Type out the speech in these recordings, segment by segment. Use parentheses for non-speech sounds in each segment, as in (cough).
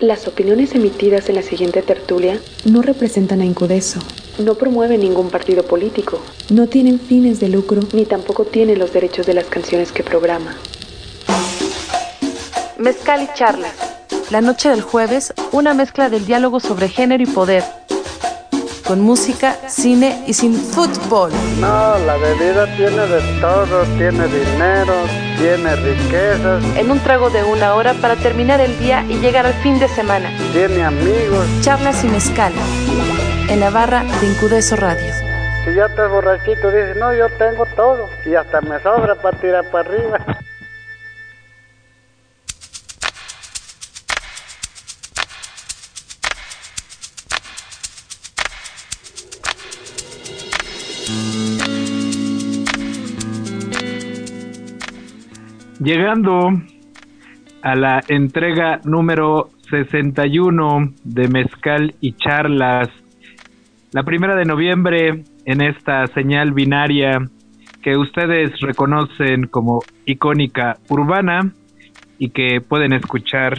Las opiniones emitidas en la siguiente tertulia no representan a Incudeso, no promueven ningún partido político, no tienen fines de lucro, ni tampoco tienen los derechos de las canciones que programa. Mezcal y charlas. La noche del jueves, una mezcla del diálogo sobre género y poder. Con música, cine y sin fútbol. No, la bebida tiene de todo, tiene dinero, tiene riquezas, En un trago de una hora para terminar el día y llegar al fin de semana. tiene amigos. Charlas y mezcal. En la barra de Incudeso Radio. Si ya estás borrachito, dices, no, yo tengo todo. Y hasta me sobra para tirar para arriba. Llegando a la entrega número 61 de Mezcal y Charlas, la primera de noviembre en esta señal binaria que ustedes reconocen como icónica urbana y que pueden escuchar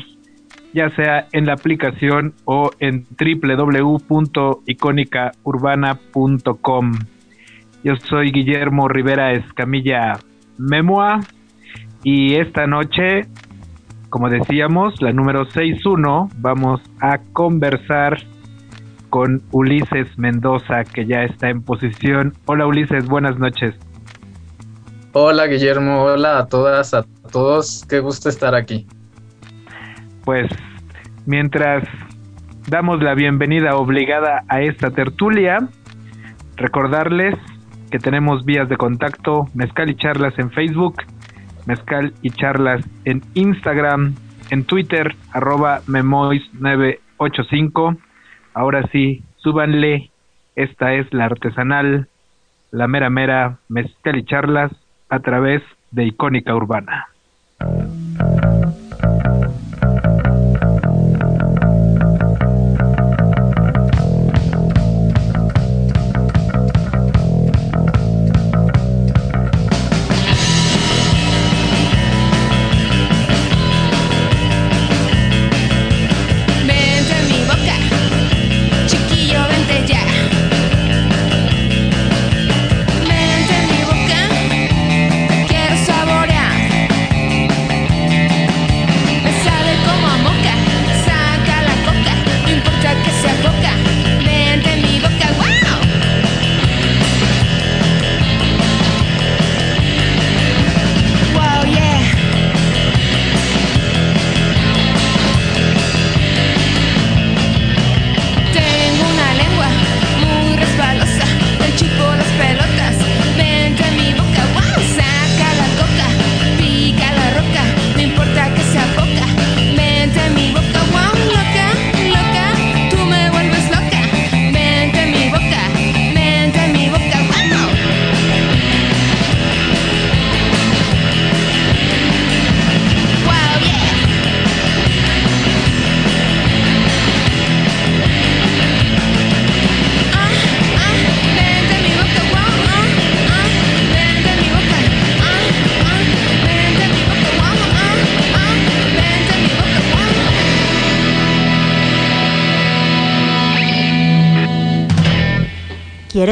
ya sea en la aplicación o en www.icónicaurbana.com. Yo soy Guillermo Rivera Escamilla Memoa y esta noche, como decíamos, la número 61, vamos a conversar con Ulises Mendoza, que ya está en posición. Hola Ulises, buenas noches. Hola Guillermo, hola a todas, a todos, qué gusto estar aquí. Pues mientras damos la bienvenida obligada a esta tertulia, recordarles que tenemos vías de contacto, Mezcal y Charlas en Facebook, Mezcal y Charlas en Instagram, en Twitter, arroba memois985. Ahora sí, súbanle, esta es la artesanal, la mera mera Mezcal y Charlas a través de Icónica Urbana.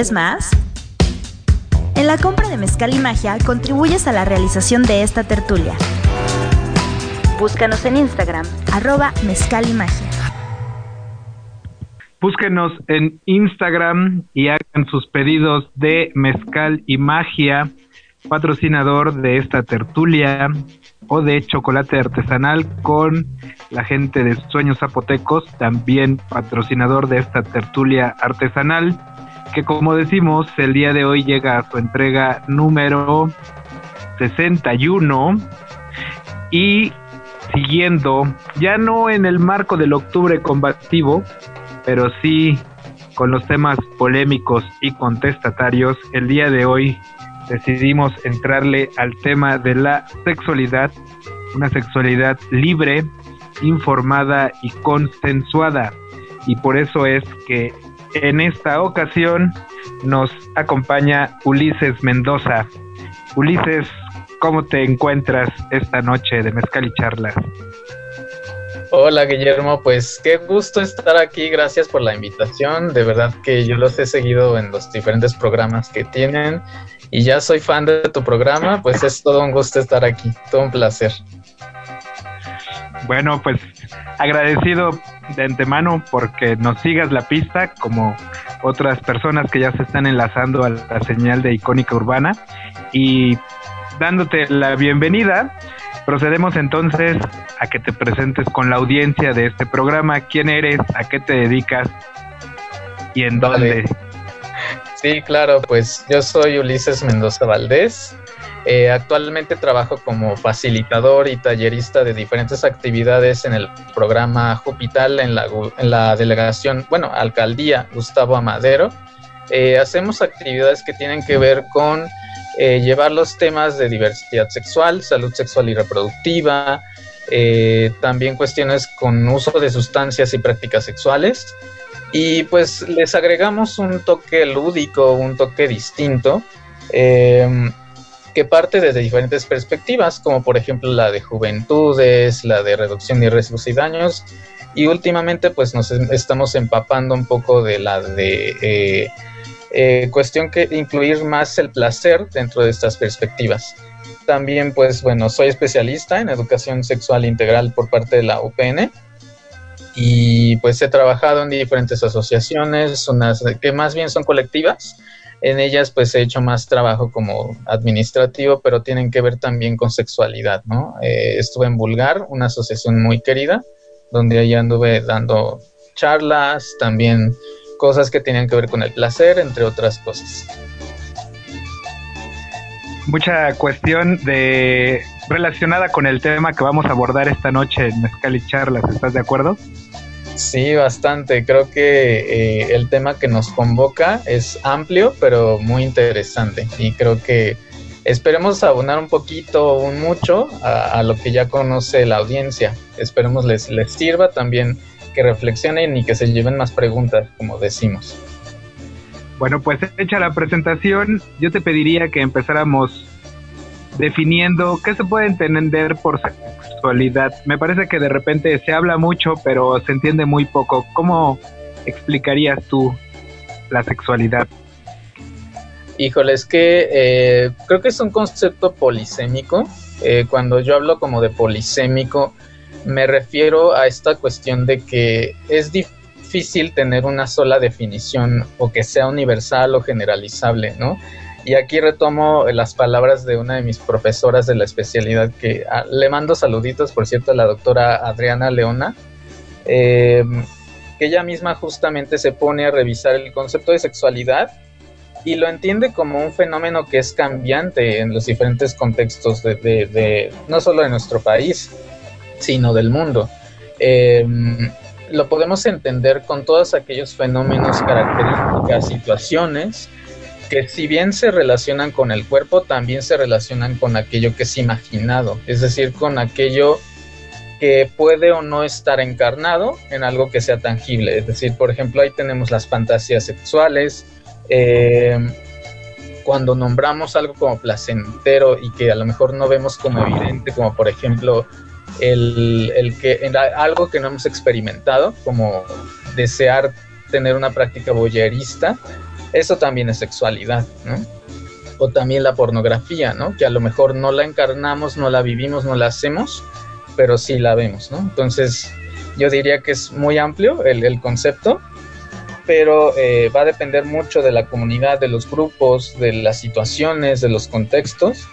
¿Quieres más? En la compra de Mezcal y Magia contribuyes a la realización de esta tertulia. Búscanos en Instagram, arroba Mezcal y Magia. Búsquenos en Instagram y hagan sus pedidos de mezcal y magia, patrocinador de esta tertulia o de chocolate artesanal con la gente de Sueños Zapotecos, también patrocinador de esta tertulia artesanal, que como decimos, el día de hoy llega a su entrega número 61 y siguiendo, ya no en el marco del octubre combativo, pero sí con los temas polémicos y contestatarios, el día de hoy decidimos entrarle al tema de la sexualidad, una sexualidad libre, informada y consensuada. Y por eso es que en esta ocasión nos acompaña Ulises Mendoza. Ulises, ¿cómo te encuentras esta noche de Mezcal y Charlas? Hola Guillermo, pues qué gusto estar aquí, gracias por la invitación, de verdad que yo los he seguido en los diferentes programas que tienen y ya soy fan de tu programa, pues es todo un gusto estar aquí, todo un placer. Bueno, pues agradecido de antemano porque nos sigas la pista como otras personas que ya se están enlazando a la señal de icónica urbana y dándote la bienvenida. Procedemos entonces a que te presentes con la audiencia de este programa. ¿Quién eres? ¿A qué te dedicas? ¿Y en dónde? Sí, claro, pues yo soy Ulises Mendoza Valdés. Eh, actualmente trabajo como facilitador y tallerista de diferentes actividades en el programa Jupital en la, delegación, bueno, alcaldía Gustavo Amadero. Eh, hacemos actividades que tienen que ver con eh, llevar los temas de diversidad sexual, salud sexual y reproductiva, también cuestiones con uso de sustancias y prácticas sexuales. Y pues les agregamos un toque lúdico, un toque distinto que parte desde diferentes perspectivas, como por ejemplo la de juventudes, la de reducción de riesgos y daños, y últimamente pues nos estamos empapando un poco de la de eh, eh, cuestión que incluir más el placer dentro de estas perspectivas. También pues bueno, soy especialista en educación sexual integral por parte de la UPN y pues he trabajado en diferentes asociaciones, unas que más bien son colectivas, en ellas pues he hecho más trabajo como administrativo, pero tienen que ver también con sexualidad, ¿no? Eh, estuve en Vulgar, una asociación muy querida, donde ahí anduve dando charlas, también cosas que tenían que ver con el placer, entre otras cosas. Mucha cuestión de relacionada con el tema que vamos a abordar esta noche en Mezcal y Charlas, ¿estás de acuerdo? Sí, bastante. Creo que eh, el tema que nos convoca es amplio, pero muy interesante. Y creo que esperemos abonar un poquito o un mucho a, lo que ya conoce la audiencia. Esperemos les, les sirva también que reflexionen y que se lleven más preguntas, como decimos. Bueno, pues hecha la presentación, yo te pediría que empezáramos definiendo qué se puede entender por sexualidad. Me parece que de repente se habla mucho, pero se entiende muy poco. ¿Cómo explicarías tú la sexualidad? Híjole, es que eh, creo que es un concepto polisémico. Eh, cuando yo hablo como de polisémico, me refiero a esta cuestión de que es difícil tener una sola definición o que sea universal o generalizable, ¿no? Y aquí retomo las palabras de una de mis profesoras de la especialidad, que ah, le mando saluditos, por cierto, a la doctora Adriana Leona, em, que ella misma justamente se pone a revisar el concepto de sexualidad y lo entiende como un fenómeno que es cambiante en los diferentes contextos de, no solo de nuestro país, sino del mundo. Em, lo podemos entender con todos aquellos fenómenos, características, situaciones que si bien se relacionan con el cuerpo, también se relacionan con aquello que es imaginado, es decir, con aquello que puede o no estar encarnado en algo que sea tangible. Es decir, por ejemplo, ahí tenemos las fantasías sexuales, eh, cuando nombramos algo como placentero y que a lo mejor no vemos como evidente, como por ejemplo el, el que algo que no hemos experimentado, como desear tener una práctica boyerista, eso también es sexualidad, ¿no? O también la pornografía, ¿no? Que a lo mejor no la encarnamos, no la vivimos, no la hacemos, pero sí la vemos, ¿no? Entonces, yo diría que es muy amplio el, concepto, pero eh, va a depender mucho de la comunidad, de los grupos, de las situaciones, de los contextos,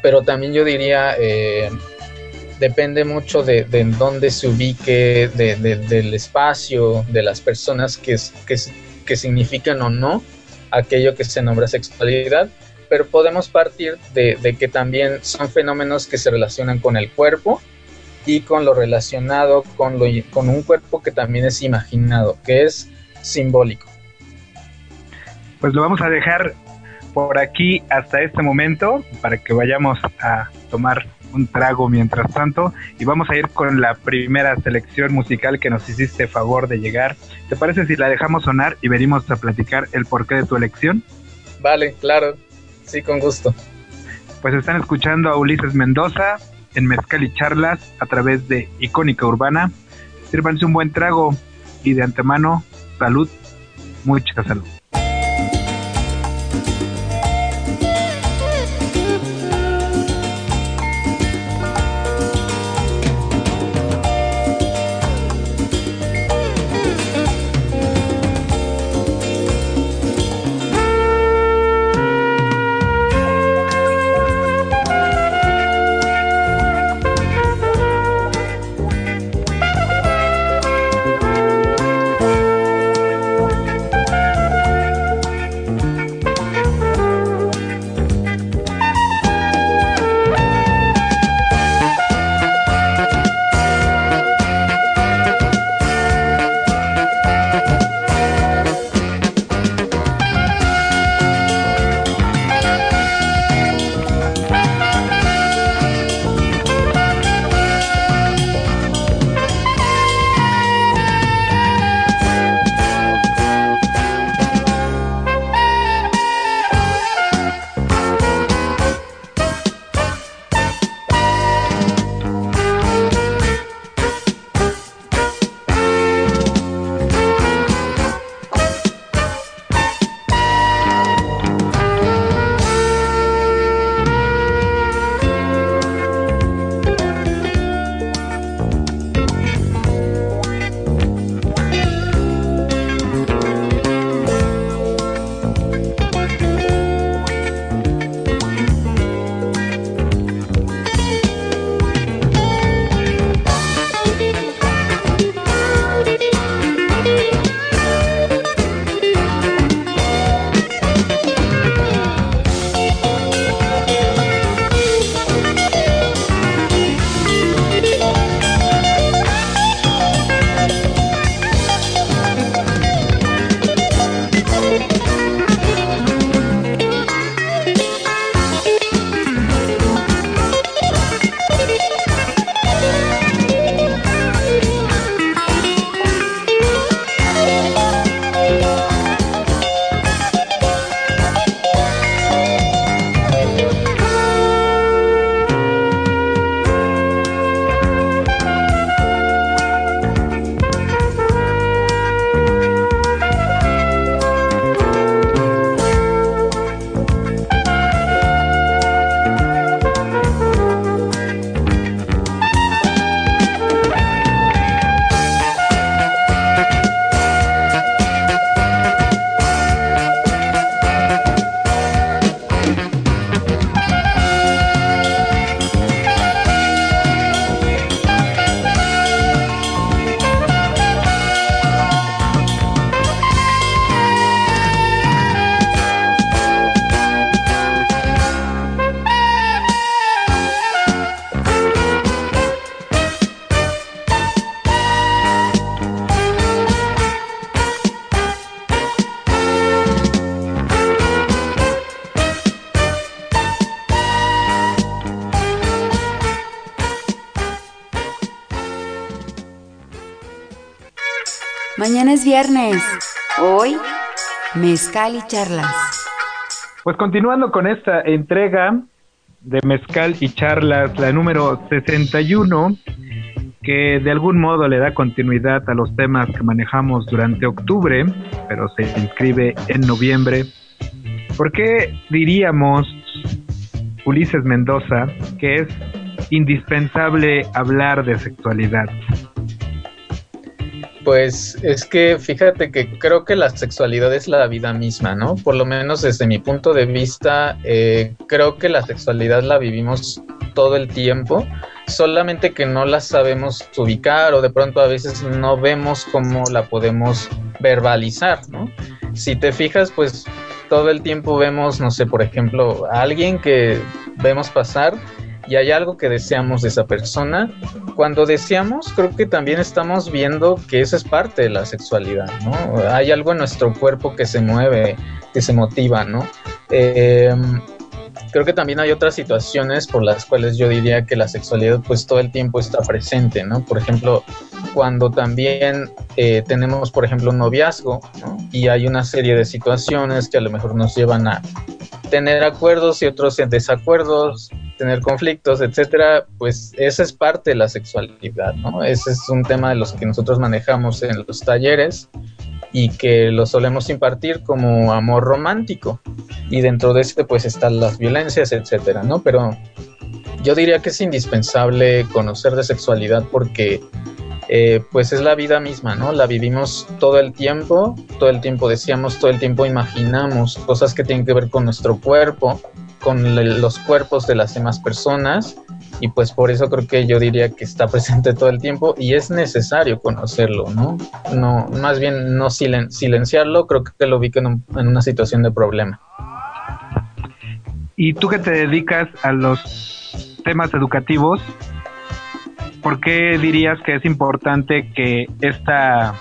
pero también yo diría, eh, depende mucho de, de dónde se ubique, del espacio, de las personas que, que, que significan o no aquello que se nombra sexualidad, pero podemos partir de, que también son fenómenos que se relacionan con el cuerpo y con lo relacionado con, lo, con un cuerpo que también es imaginado, que es simbólico. Pues lo vamos a dejar por aquí hasta este momento para que vayamos a tomar un trago mientras tanto y vamos a ir con la primera selección musical que nos hiciste favor de llegar. ¿Te parece si la dejamos sonar y venimos a platicar el porqué de tu elección? Vale, claro, sí, con gusto. Pues están escuchando a Ulises Mendoza en Mezcal y Charlas a través de Icónica Urbana. Sírvanse un buen trago y de antemano, salud, mucha salud. Es viernes. Hoy, mezcal y charlas. Pues continuando con esta entrega de mezcal y charlas, la número 61, que de algún modo le da continuidad a los temas que manejamos durante octubre, pero se inscribe en noviembre. ¿Por qué diríamos, Ulises Mendoza, que es indispensable hablar de sexualidad? Pues es que fíjate que creo que la sexualidad es la vida misma, ¿no? Por lo menos desde mi punto de vista, eh, creo que la sexualidad la vivimos todo el tiempo, solamente que no la sabemos ubicar o de pronto a veces no vemos cómo la podemos verbalizar, ¿no? Si te fijas, pues todo el tiempo vemos, no sé, por ejemplo, a alguien que vemos pasar y hay algo que deseamos de esa persona, cuando deseamos creo que también estamos viendo que eso es parte de la sexualidad, ¿no? Hay algo en nuestro cuerpo que se mueve, que se motiva, ¿no? Em, creo que también hay otras situaciones por las cuales yo diría que la sexualidad pues todo el tiempo está presente, ¿no? Por ejemplo, cuando también eh, tenemos, por ejemplo, un noviazgo y hay una serie de situaciones que a lo mejor nos llevan a tener acuerdos y otros en desacuerdos, tener conflictos, etcétera, pues esa es parte de la sexualidad, ¿no? Ese es un tema de los que nosotros manejamos en los talleres y que lo solemos impartir como amor romántico. Y dentro de este pues están las violencias, etcétera, ¿no? Pero yo diría que es indispensable conocer de sexualidad porque eh, pues es la vida misma, ¿no? La vivimos todo el tiempo, todo el tiempo decíamos, todo el tiempo imaginamos cosas que tienen que ver con nuestro cuerpo, con los cuerpos de las demás personas y pues por eso creo que yo diría que está (laughs) presente todo el tiempo y es necesario conocerlo, ¿no? No, más bien no silenciarlo, creo que lo ubica en, en una situación de problema. Y tú que te dedicas a los temas educativos, ¿por qué dirías que es importante que esta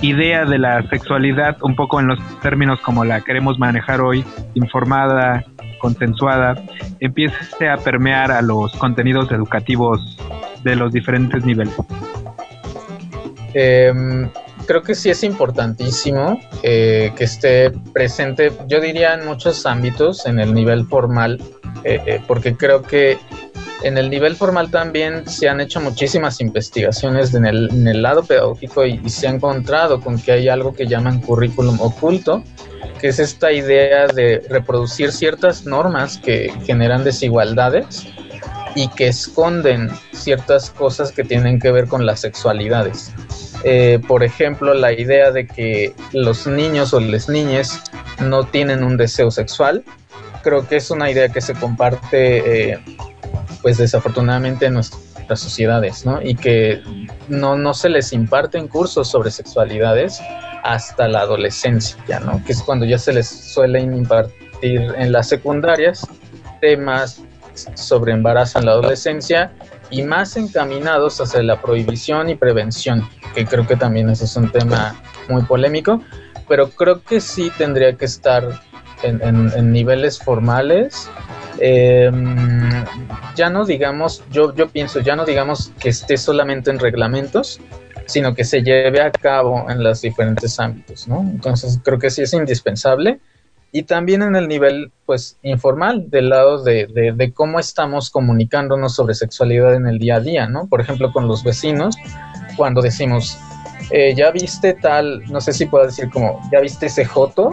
idea de la sexualidad, un poco en los términos como la queremos manejar hoy, informada, consensuada, empiece a permear a los contenidos educativos de los diferentes niveles? Em, creo que sí es importantísimo eh, que esté presente, yo diría en muchos ámbitos, en el nivel formal, eh, eh, porque creo que en el nivel formal también se han hecho muchísimas investigaciones en el, lado pedagógico y, se ha encontrado con que hay algo que llaman currículum oculto, que es esta idea de reproducir ciertas normas que generan desigualdades y que esconden ciertas cosas que tienen que ver con las sexualidades. Eh, por ejemplo, la idea de que los niños o las niñas no tienen un deseo sexual, creo que es una idea que se comparte eh, pues desafortunadamente en nuestras sociedades, ¿no? Y que no, no se les imparten cursos sobre sexualidades hasta la adolescencia, ¿no? Que es cuando ya se les suelen impartir en las secundarias temas sobre embarazo en la adolescencia y más encaminados hacia la prohibición y prevención, que creo que también ese es un tema muy polémico, pero creo que sí tendría que estar en, en niveles formales eh, ya no digamos, yo, yo pienso, ya no digamos que esté solamente en reglamentos, sino que se lleve a cabo en los diferentes ámbitos, ¿no? Entonces creo que sí es indispensable. Y también en el nivel, pues, informal, del lado de, de, cómo estamos comunicándonos sobre sexualidad en el día a día, ¿no? Por ejemplo, con los vecinos, cuando decimos, eh, ya viste tal, no sé si puedo decir como, ya viste ese joto,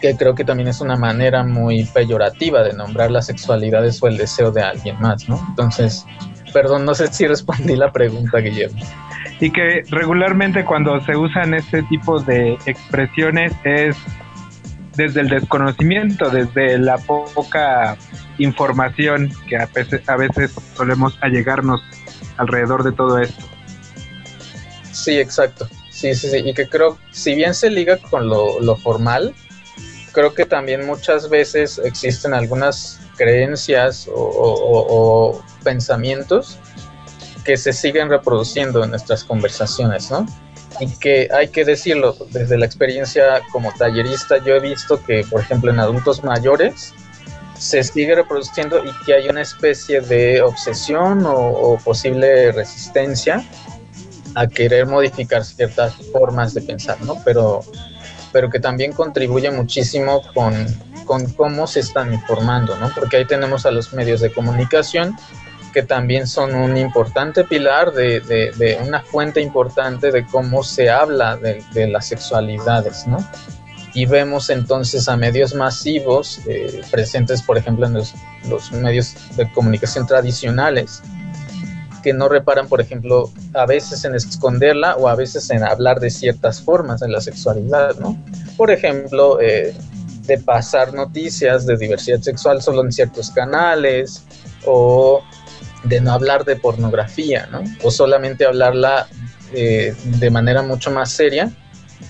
que creo que también es una manera muy peyorativa de nombrar las sexualidades o el deseo de alguien más, ¿no? Entonces, perdón, no sé si respondí la pregunta, Guillermo. Y que regularmente cuando se usan este tipo de expresiones es desde el desconocimiento, desde la poca información que a veces, a veces solemos allegarnos alrededor de todo esto. Sí, exacto. Sí, sí, sí. Y que creo, si bien se liga con lo, lo formal, creo que también muchas veces existen algunas creencias o, pensamientos que se siguen reproduciendo en nuestras conversaciones, ¿no? Y que hay que decirlo, desde la experiencia como tallerista, yo he visto que, por ejemplo, en adultos mayores se sigue reproduciendo y que hay una especie de obsesión o, o posible resistencia a querer modificar ciertas formas de pensar, ¿no? Pero pero que también contribuye muchísimo con, con cómo se están informando, ¿no? Porque ahí tenemos a los medios de comunicación que también son un importante pilar de, de, una fuente importante de cómo se habla de, de las sexualidades, ¿no? Y vemos entonces a medios masivos eh, presentes, por ejemplo, en los, los medios de comunicación tradicionales, que no reparan, por ejemplo, a veces en esconderla o a veces en hablar de ciertas formas de la sexualidad, ¿no? Por ejemplo, eh, de pasar noticias de diversidad sexual solo en ciertos canales o de no hablar de pornografía, ¿no? O solamente hablarla eh, de manera mucho más seria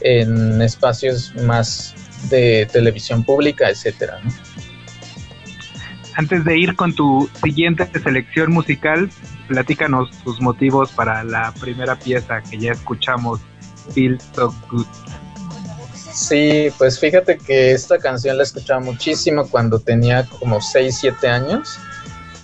en espacios más de televisión pública, etcétera, ¿no? Antes de ir con tu siguiente selección musical, platícanos tus motivos para la primera pieza que ya escuchamos, Feel So Good. Sí, pues fíjate que esta canción la escuchaba muchísimo cuando tenía como 6, 7 años.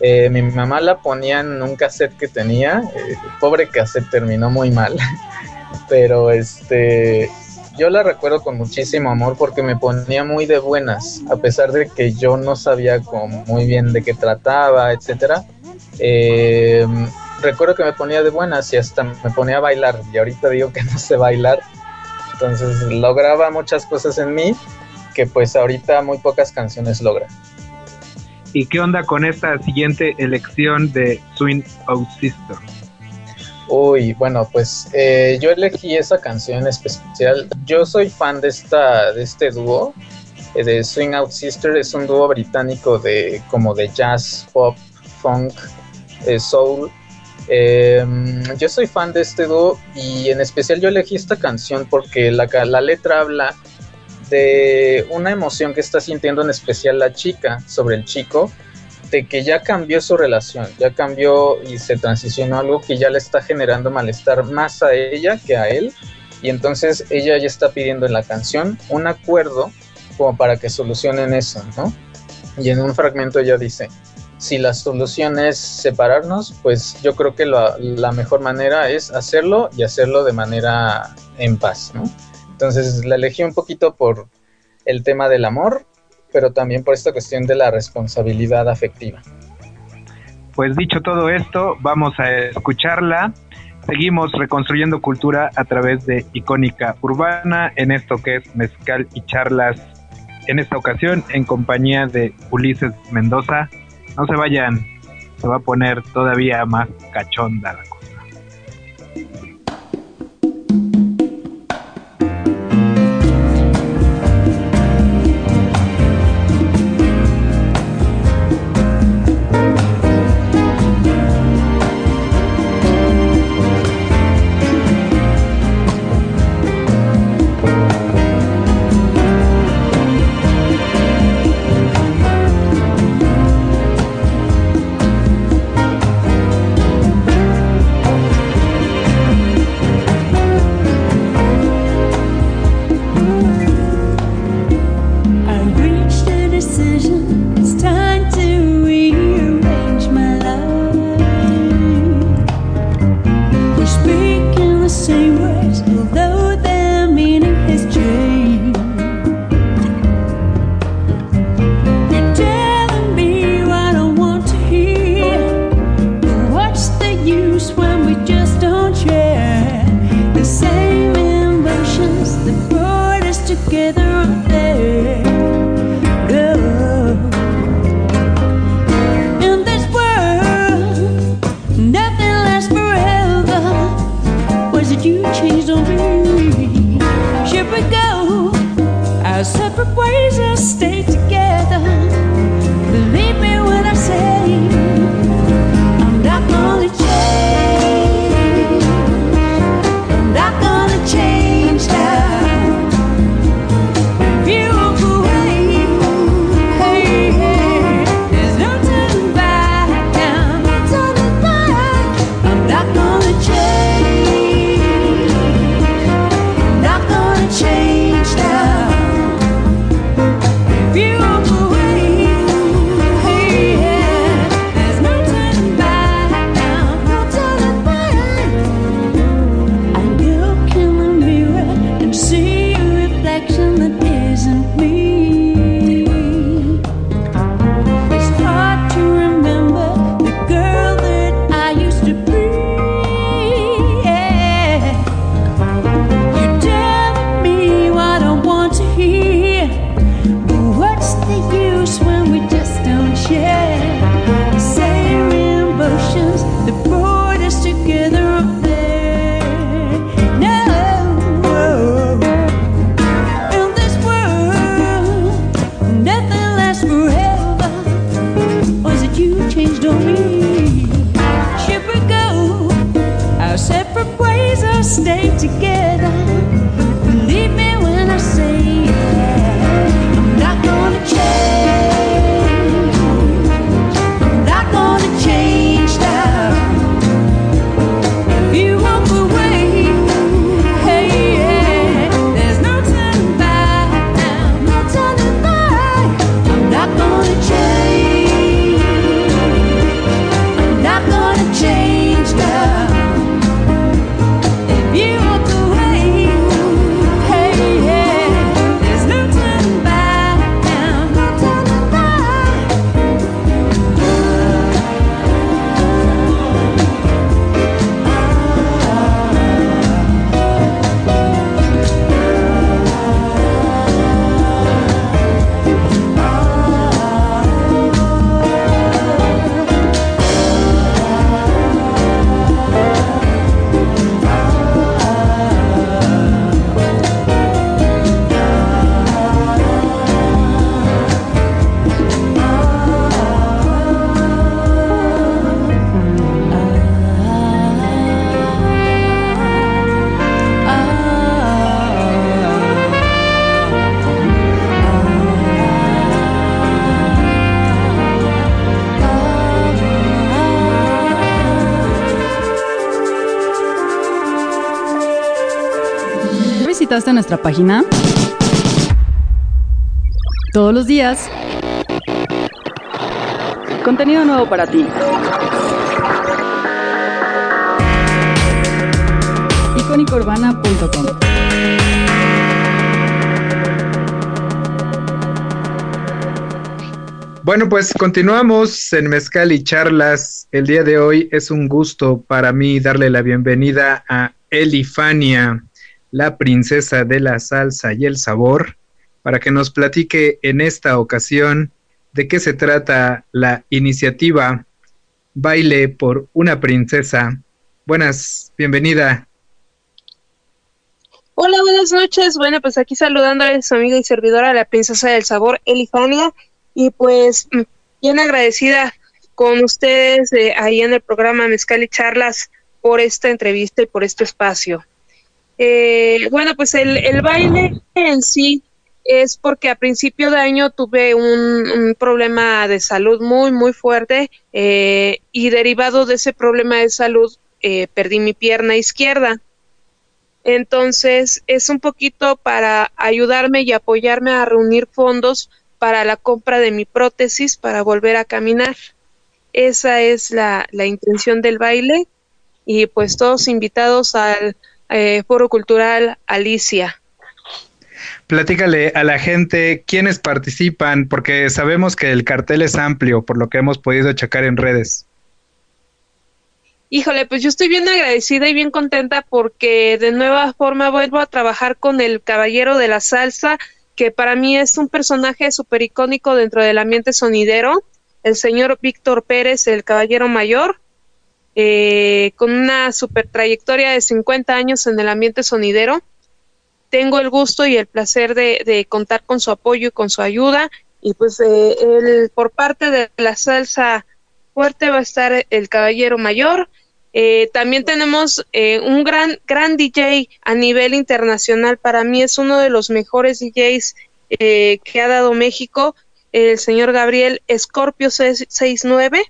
Eh, mi mamá la ponía en un cassette que tenía. eh, pobre cassette terminó muy mal. (laughs) Pero este. yo la recuerdo con muchísimo amor porque me ponía muy de buenas, a pesar de que yo no sabía como muy bien de qué trataba, etcétera. Eh, recuerdo que me ponía de buenas y hasta me ponía a bailar. Y ahorita digo que (laughs) no sé bailar. Entonces lograba muchas cosas en mí que pues ahorita muy pocas canciones logra. ¿Y qué onda con esta siguiente elección de Swing Out Sister? Uy, bueno, pues eh, yo elegí esa canción especial. Yo soy fan de esta, de este dúo, eh, de Swing Out Sister. Es un dúo británico de como de jazz, pop, funk, eh, soul. Em, yo soy fan de este dúo y en especial yo elegí esta canción porque la, la letra habla de una emoción que está sintiendo en especial la chica sobre el chico de que ya cambió su relación, ya cambió y se transicionó algo que ya le está generando malestar más a ella que a él. Y entonces ella ya está pidiendo en la canción un acuerdo como para que solucionen eso, ¿no? Y en un fragmento ella dice, si la solución es separarnos, pues yo creo que la, la mejor manera es hacerlo y hacerlo de manera en paz, ¿no? Entonces la elegí un poquito por el tema del amor pero también por esta cuestión de la responsabilidad afectiva. Pues dicho todo esto, vamos a escucharla. Seguimos reconstruyendo cultura a través de Icónica Urbana en esto que es Mezcal y Charlas. En esta ocasión en compañía de Ulises Mendoza. No se vayan, se va a poner todavía más cachonda la cosa. Nuestra página? Todos los días. Contenido nuevo para ti. icónicaurbana.com Bueno, pues continuamos en Mezcal y Charlas. El día de hoy es un gusto para mí darle la bienvenida a Elifania, la princesa de la salsa y el sabor, para que nos platique en esta ocasión de qué se trata la iniciativa Baile por una princesa. Buenas, bienvenida. Hola, buenas noches. Bueno, pues aquí saludándole a su amiga y servidora, la princesa del sabor, Elifania y pues bien agradecida con ustedes eh, ahí en el programa Mezcal y Charlas por esta entrevista y por este espacio. Eh, bueno, pues el, el, baile en sí es porque a principio de año tuve un, problema de salud muy, muy fuerte eh, y derivado de ese problema de salud perdí mi pierna izquierda. Entonces es un poquito para ayudarme y apoyarme a reunir fondos para la compra de mi prótesis para volver a caminar. Esa es la, intención del baile y pues todos invitados al eh, Foro Cultural Alicia. Platícale a la gente quiénes participan, porque sabemos que el cartel es amplio, por lo que hemos podido checar en redes. Híjole, pues yo estoy bien agradecida y bien contenta porque de nueva forma vuelvo a trabajar con el Caballero de la Salsa, que para mí es un personaje súper icónico dentro del ambiente sonidero, el señor Víctor Pérez, el Caballero Mayor, eh, con una super trayectoria de 50 años en el ambiente sonidero. Tengo el gusto y el placer de, contar con su apoyo y con su ayuda. Y pues eh, por parte de la salsa fuerte va a estar el Caballero Mayor, eh, también tenemos eh, un gran, gran DJ a nivel internacional. Para mí es uno de los mejores DJs eh, que ha dado México, el señor Gabriel Scorpio 69,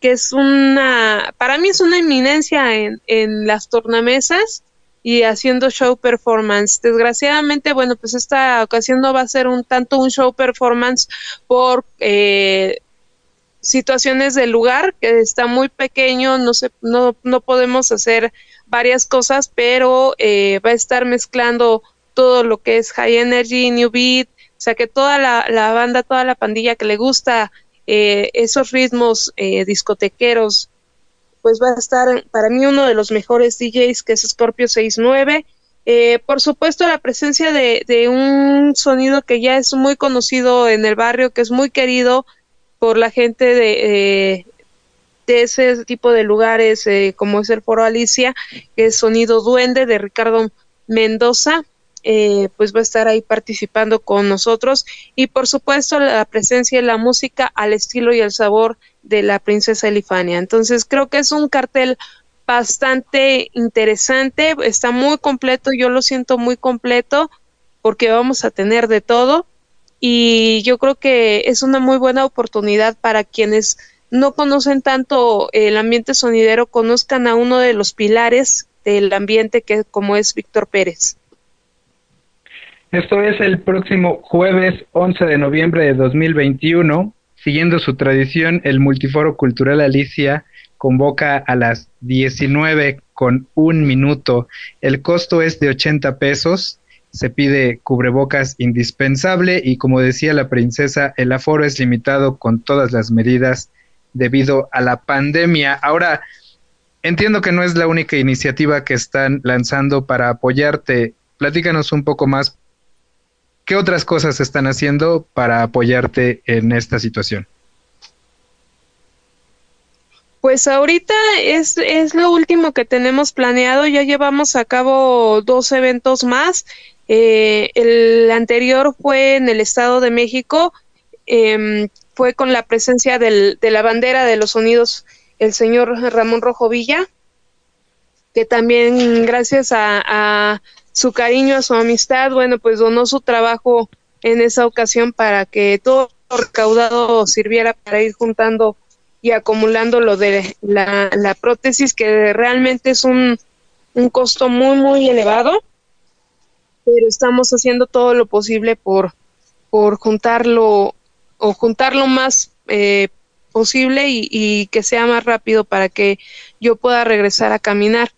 que es una, para mí es una eminencia en, en las tornamesas y haciendo show performance. Desgraciadamente, bueno, pues esta ocasión no va a ser un tanto un show performance por eh, situaciones del lugar, que está muy pequeño, no, se, no, no podemos hacer varias cosas, pero eh, va a estar mezclando todo lo que es High Energy, New Beat, o sea que toda la, la banda, toda la pandilla que le gusta eh, esos ritmos eh, discotequeros, pues va a estar para mí uno de los mejores DJs que es Scorpio 69. Eh, por supuesto, la presencia de, de, un sonido que ya es muy conocido en el barrio, que es muy querido, por la gente de, eh, de ese tipo de lugares, eh, como es el Foro Alicia, que es Sonido Duende de Ricardo Mendoza, eh, pues va a estar ahí participando con nosotros y por supuesto la presencia de la música al estilo y al sabor de la princesa Elifania. Entonces creo que es un cartel bastante interesante, está muy completo, yo lo siento muy completo porque vamos a tener de todo y yo creo que es una muy buena oportunidad para quienes no conocen tanto el ambiente sonidero, conozcan a uno de los pilares del ambiente que como es Víctor Pérez. Esto es el próximo jueves 11 de noviembre de 2021. Siguiendo su tradición, el Multiforo Cultural Alicia convoca a las 19 con un minuto. El costo es de 80 pesos se pide cubrebocas indispensable y como decía la princesa, el aforo es limitado con todas las medidas debido a la pandemia. Ahora, entiendo que no es la única iniciativa que están lanzando para apoyarte. Platícanos un poco más. ¿Qué otras cosas están haciendo para apoyarte en esta situación? Pues ahorita es, es lo último que tenemos planeado. Ya llevamos a cabo dos eventos más. Eh, el anterior fue en el Estado de México, em, fue con la presencia de la bandera de los Unidos, el señor Ramón Rojo Villa, que también gracias a su cariño, a su amistad, bueno, pues donó su trabajo en esa ocasión para que todo lo recaudado sirviera para ir juntando y acumulando lo de la, la prótesis, que realmente es un, un costo muy, muy elevado pero estamos haciendo todo lo posible por, por juntarlo o juntarlo más eh, posible y, y, que sea más rápido para que yo pueda regresar a caminar.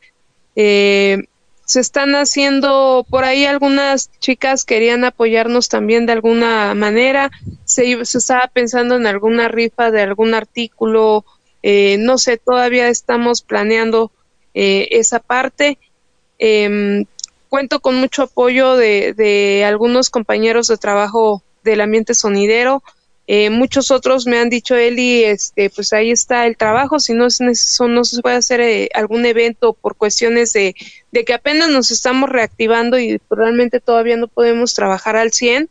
Eh, se están haciendo por ahí algunas chicas querían apoyarnos también de alguna manera. Se, se estaba pensando en alguna rifa de algún artículo eh, no sé todavía estamos planeando eh, esa parte. Eh, cuento con mucho apoyo de, de algunos compañeros de trabajo del ambiente sonidero. Eh, muchos otros me han dicho, Eli, este, pues ahí está el trabajo, si no, es no se puede hacer eh, algún evento por cuestiones de, de, que apenas nos estamos reactivando y realmente todavía no podemos trabajar al 100,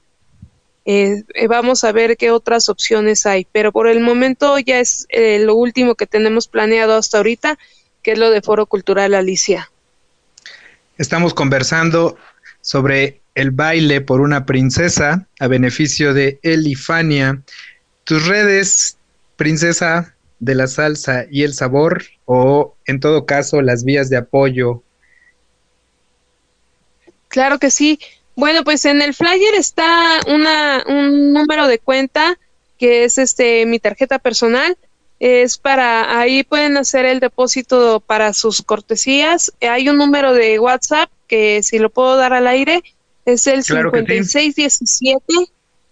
eh, eh, vamos a ver qué otras opciones hay. Pero por el momento ya es eh, lo último que tenemos planeado hasta ahorita, que es lo de Foro Cultural Alicia. Estamos conversando sobre el baile por una princesa a beneficio de Elifania. Tus redes, princesa de la salsa y el sabor, o en todo caso las vías de apoyo. Claro que sí. Bueno, pues en el flyer está una, un número de cuenta que es este mi tarjeta personal. Es para ahí pueden hacer el depósito para sus cortesías. Hay un número de WhatsApp que si lo puedo dar al aire es el Claro que sí. 5617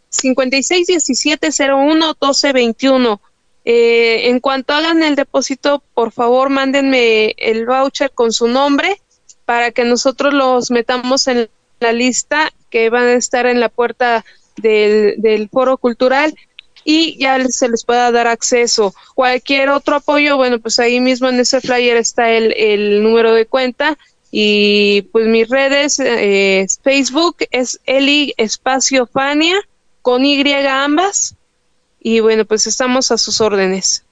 5617 01 1221. Eh, en cuanto hagan el depósito, por favor, mándenme el voucher con su nombre para que nosotros los metamos en la lista que van a estar en la puerta del, foro cultural y ya se les pueda dar acceso. Cualquier otro apoyo, bueno, pues ahí mismo en ese flyer está el, el número de cuenta y pues mis redes, eh, Facebook es Eli Espacio Fania con Y ambas. Y bueno, pues estamos a sus órdenes.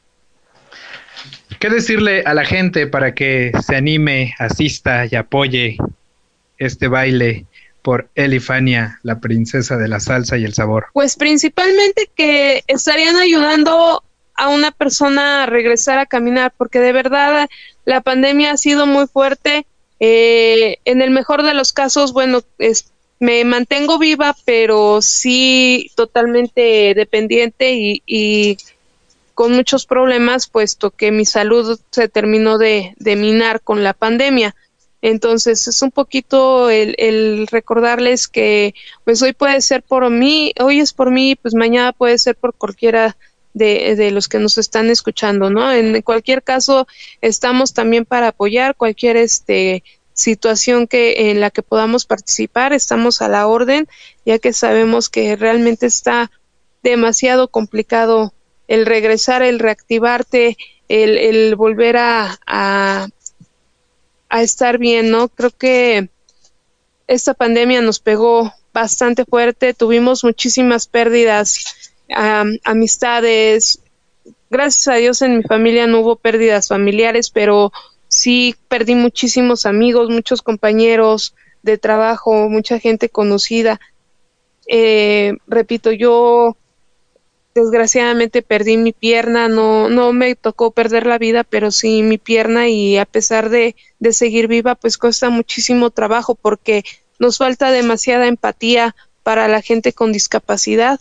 ¿Qué decirle a la gente para que se anime, asista y apoye este baile por Elifania, la princesa de la salsa y el sabor? Pues principalmente que estarían ayudando a una persona a regresar a caminar, porque de verdad la pandemia ha sido muy fuerte. Eh, en el mejor de los casos, bueno, me mantengo viva, pero sí totalmente dependiente y con muchos problemas, puesto que mi salud se terminó de, minar con la pandemia. Entonces es un poquito el, el, recordarles que pues hoy puede ser por mí, hoy es por mí, pues mañana puede ser por cualquiera de, de los que nos están escuchando, ¿no? En cualquier caso, estamos también para apoyar cualquier este situación que en la que podamos participar, estamos a la orden, ya que sabemos que realmente está demasiado complicado el regresar, el reactivarte, el, el volver a, estar bien, ¿no? Creo que esta pandemia nos pegó bastante fuerte, tuvimos muchísimas pérdidas, amistades. Gracias a Dios en mi familia no hubo pérdidas familiares, pero sí perdí muchísimos amigos, muchos compañeros de trabajo, mucha gente conocida. Eh, repito, yo desgraciadamente perdí mi pierna, no, no me tocó perder la vida, pero sí mi pierna y a pesar de, de seguir viva, pues cuesta muchísimo trabajo porque nos falta demasiada empatía para la gente con discapacidad,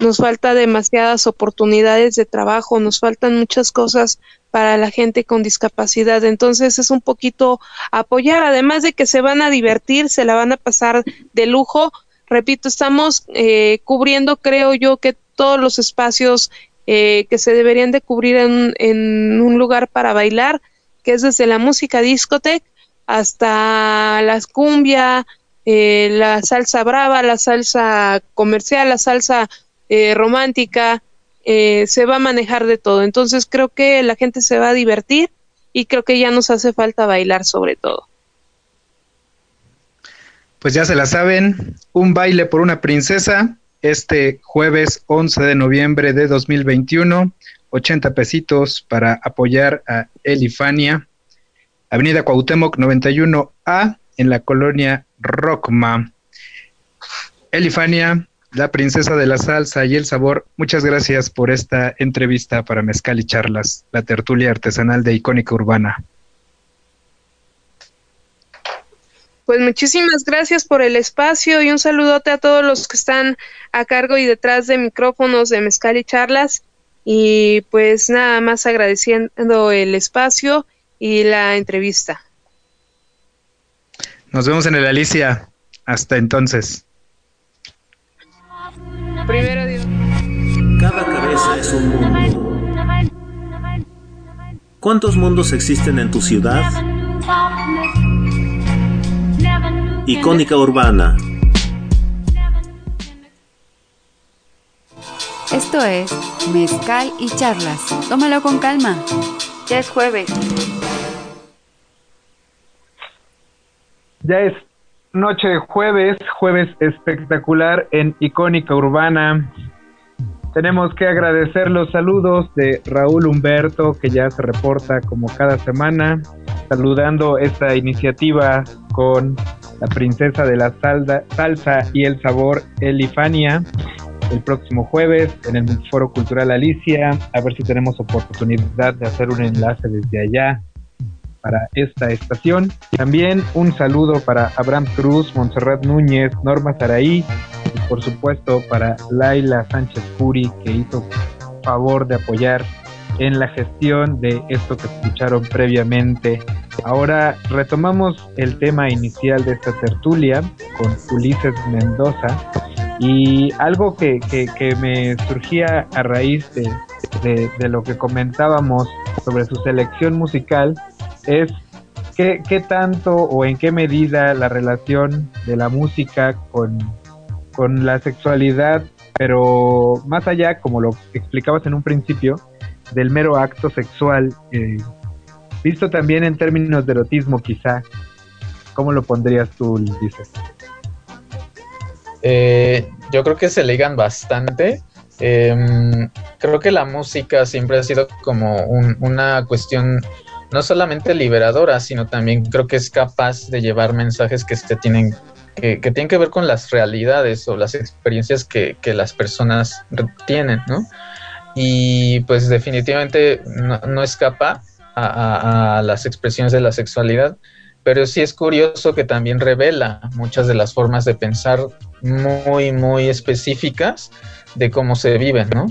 nos falta demasiadas oportunidades de trabajo, nos faltan muchas cosas para la gente con discapacidad. Entonces es un poquito apoyar, además de que se van a divertir, se la van a pasar de lujo. Repito, estamos eh, cubriendo, creo yo, que todos los espacios eh, que se deberían de cubrir en, un lugar para bailar, que es desde la música discotec hasta la cumbia, eh, la salsa brava, la salsa comercial, la salsa eh, romántica, eh, se va a manejar de todo. Entonces creo que la gente se va a divertir y creo que ya nos hace falta bailar sobre todo. Pues ya se la saben, un baile por una princesa este jueves 11 de noviembre de 2021, 80 pesitos para apoyar a Elifania, Avenida Cuauhtémoc 91A en la colonia Rockma. Elifania, la princesa de la salsa y el sabor, muchas gracias por esta entrevista para Mezcal y Charlas, la tertulia artesanal de Icónica Urbana. Pues muchísimas gracias por el espacio y un saludote a todos los que están a cargo y detrás de micrófonos de Mezcal y Charlas. Y pues nada más agradeciendo el espacio y la entrevista. Nos vemos en el Alicia. Hasta entonces. Primero Dios. Cada cabeza es un mundo. ¿Cuántos mundos existen en tu ciudad? Icónica Urbana. Esto es Mezcal y Charlas. Tómalo con calma. Ya es jueves. Ya es noche de jueves, jueves espectacular en Icónica Urbana. Tenemos que agradecer los saludos de Raúl Humberto, que ya se reporta como cada semana, saludando esta iniciativa con la princesa de la salsa y el sabor, Elifania, el próximo jueves en el Foro Cultural Alicia. A ver si tenemos oportunidad de hacer un enlace desde allá para esta estación. También un saludo para Abraham Cruz, Montserrat Núñez, Norma Saraí y por supuesto para Laila Sánchez Puri que hizo favor de apoyar en la gestión de esto que escucharon previamente. Ahora retomamos el tema inicial de esta tertulia con Ulises Mendoza y algo que, me surgía a raíz de, de, lo que comentábamos sobre su selección musical es qué, qué tanto o en qué medida la relación de la música con, con la sexualidad, pero más allá, como lo explicabas en un principio, del mero acto sexual, eh, visto también en términos de erotismo quizá, ¿cómo lo pondrías tú, dices? Eh, yo creo que se ligan bastante. Em, creo que la música siempre ha sido como una cuestión no solamente liberadora, sino también creo que es capaz de llevar mensajes que tienen que, tienen que ver con las realidades o las experiencias que, las personas tienen, ¿no? Y pues definitivamente no, escapa a, las expresiones de la sexualidad, pero sí es curioso que también revela muchas de las formas de pensar muy, muy específicas de cómo se viven, ¿no?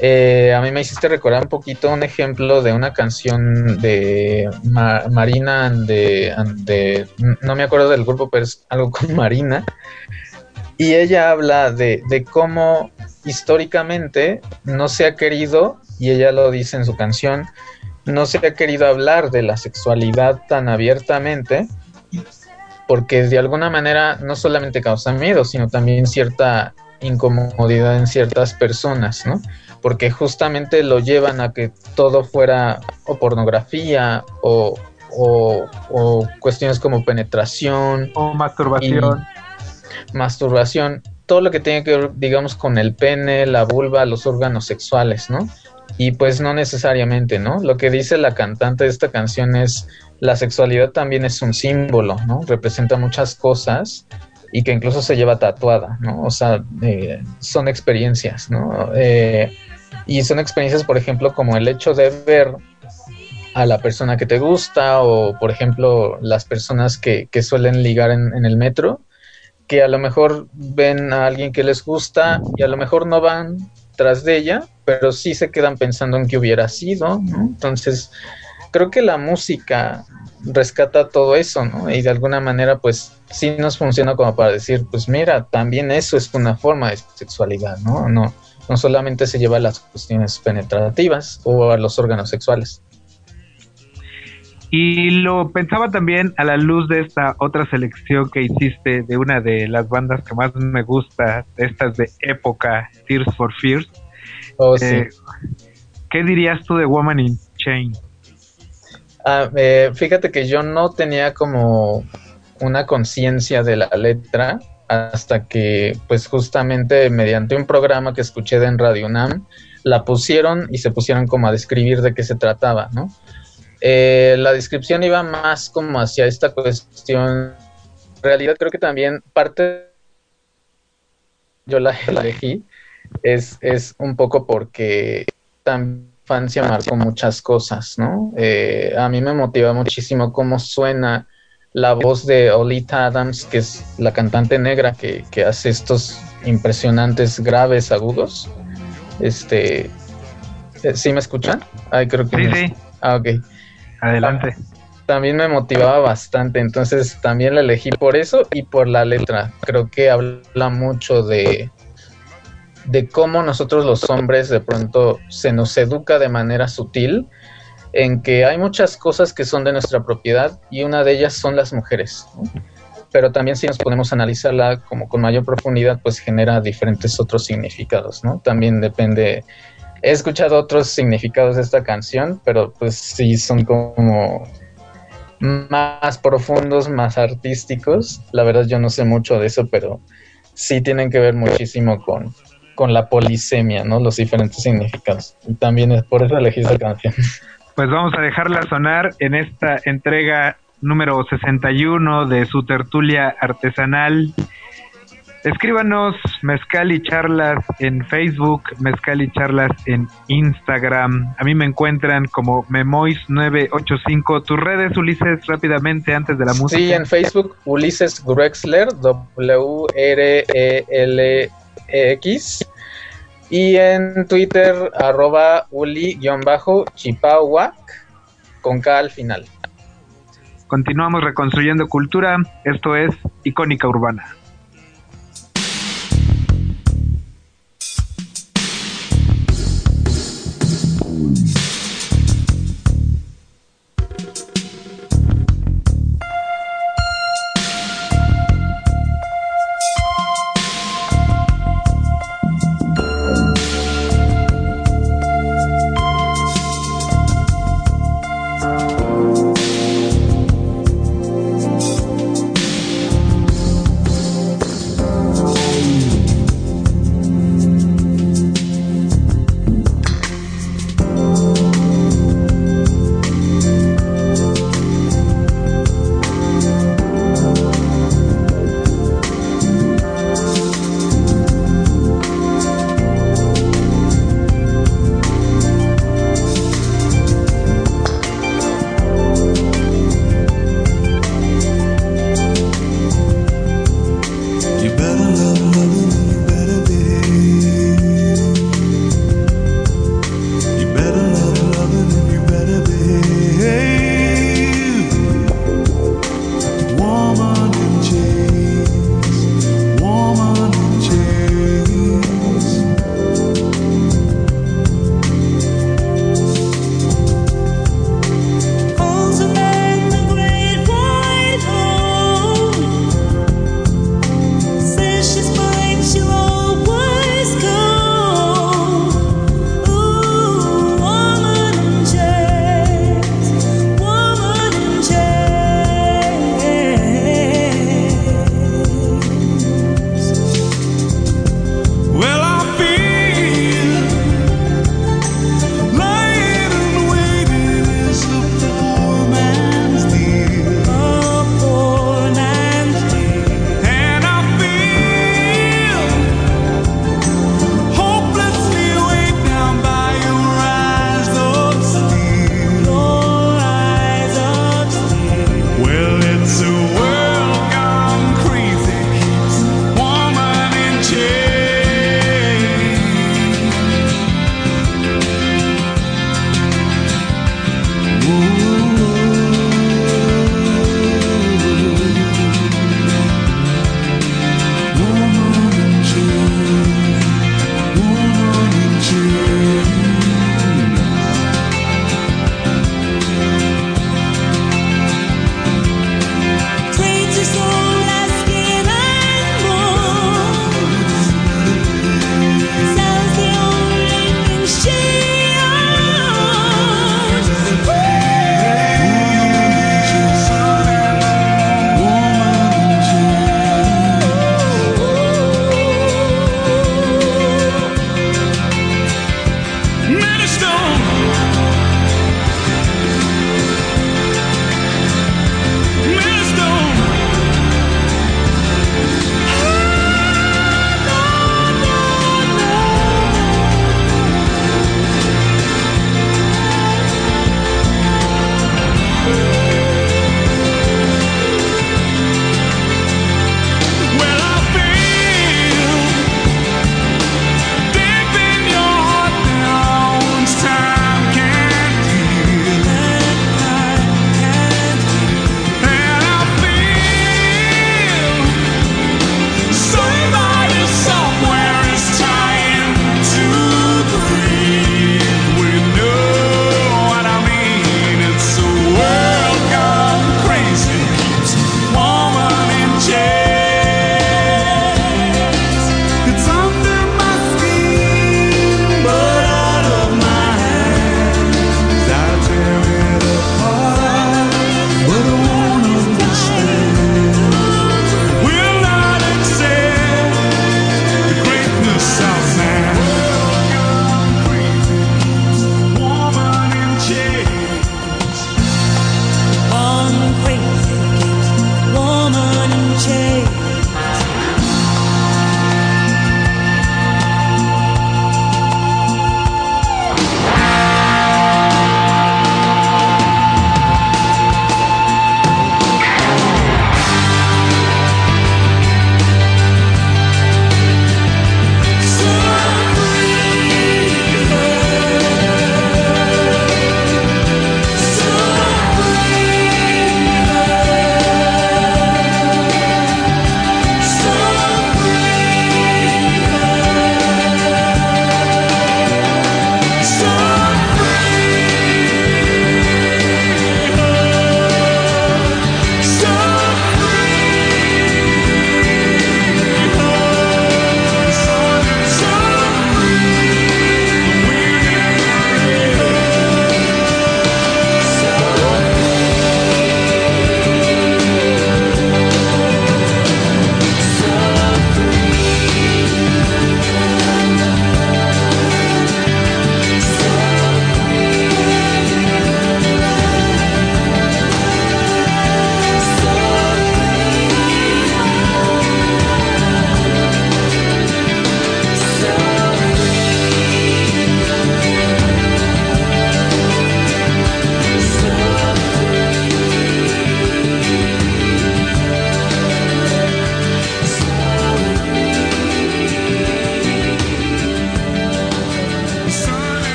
Eh, a mí me hiciste recordar un poquito un ejemplo de una canción de Marina, de, no me acuerdo del grupo, pero es algo con Marina. Y ella habla de, de cómo históricamente no se ha querido, y ella lo dice en su canción, no se ha querido hablar de la sexualidad tan abiertamente, porque de alguna manera no solamente causa miedo, sino también cierta incomodidad en ciertas personas, ¿no? Porque justamente lo llevan a que todo fuera o pornografía o, cuestiones como penetración. O masturbación. Masturbación, todo lo que tiene que ver, digamos, con el pene, la vulva, los órganos sexuales, ¿no? Y pues no necesariamente, ¿no? Lo que dice la cantante de esta canción es, la sexualidad también es un símbolo, ¿no? Representa muchas cosas y que incluso se lleva tatuada, ¿no? O sea, eh, son experiencias, ¿no? Eh, y son experiencias, por ejemplo, como el hecho de ver a la persona que te gusta o, por ejemplo, las personas que, suelen ligar en, el metro, que a lo mejor ven a alguien que les gusta y a lo mejor no van tras de ella, pero sí se quedan pensando en qué hubiera sido, ¿no? Entonces, creo que la música rescata todo eso, ¿no? Y de alguna manera, pues sí nos funciona como para decir, pues mira, también eso es una forma de sexualidad, ¿no? No, no solamente se lleva a las cuestiones penetrativas o a los órganos sexuales. Y lo pensaba también a la luz de esta otra selección que hiciste de una de las bandas que más me gusta, estas de época, Tears for Fears. Oh, sí. Eh, ¿Qué dirías tú de Woman in Chain? Ah, eh, fíjate que yo no tenía como una conciencia de la letra hasta que pues justamente mediante un programa que escuché de en Radio UNAM la pusieron y se pusieron como a describir de qué se trataba, ¿no? Eh, la descripción iba más como hacia esta cuestión. En realidad creo que también parte yo la elegí es, es un poco porque también infancia marcó muchas cosas, ¿no? Eh, a mí me motiva muchísimo cómo suena la voz de Olita Adams, que es la cantante negra que, que hace estos impresionantes graves agudos. Este, eh, ¿sí me escuchan? Ay, creo que Sí, me- sí. Ah, ok. Adelante. También me motivaba bastante, entonces también la elegí por eso y por la letra. Creo que habla mucho de, de cómo nosotros los hombres de pronto se nos educa de manera sutil en que hay muchas cosas que son de nuestra propiedad y una de ellas son las mujeres. Pero también si nos ponemos a analizarla como con mayor profundidad, pues genera diferentes otros significados, ¿no? También depende. He escuchado otros significados de esta canción, pero pues sí son como más profundos, más artísticos. La verdad yo no sé mucho de eso, pero sí tienen que ver muchísimo con, con la polisemia, ¿no? Los diferentes significados. Y también es por eso elegí esta canción. (laughs) Pues vamos a dejarla sonar en esta entrega número 61 de su tertulia artesanal. Escríbanos Mezcal y Charlas en Facebook, Mezcal y Charlas en Instagram. A mí me encuentran como Memois985. Tus redes, Ulises, rápidamente antes de la música. Sí, en Facebook, Ulises Grexler, W-R-E-L-E-X. Y en Twitter, arroba uli-chipauac, con K al final. Continuamos reconstruyendo cultura. Esto es Icónica Urbana.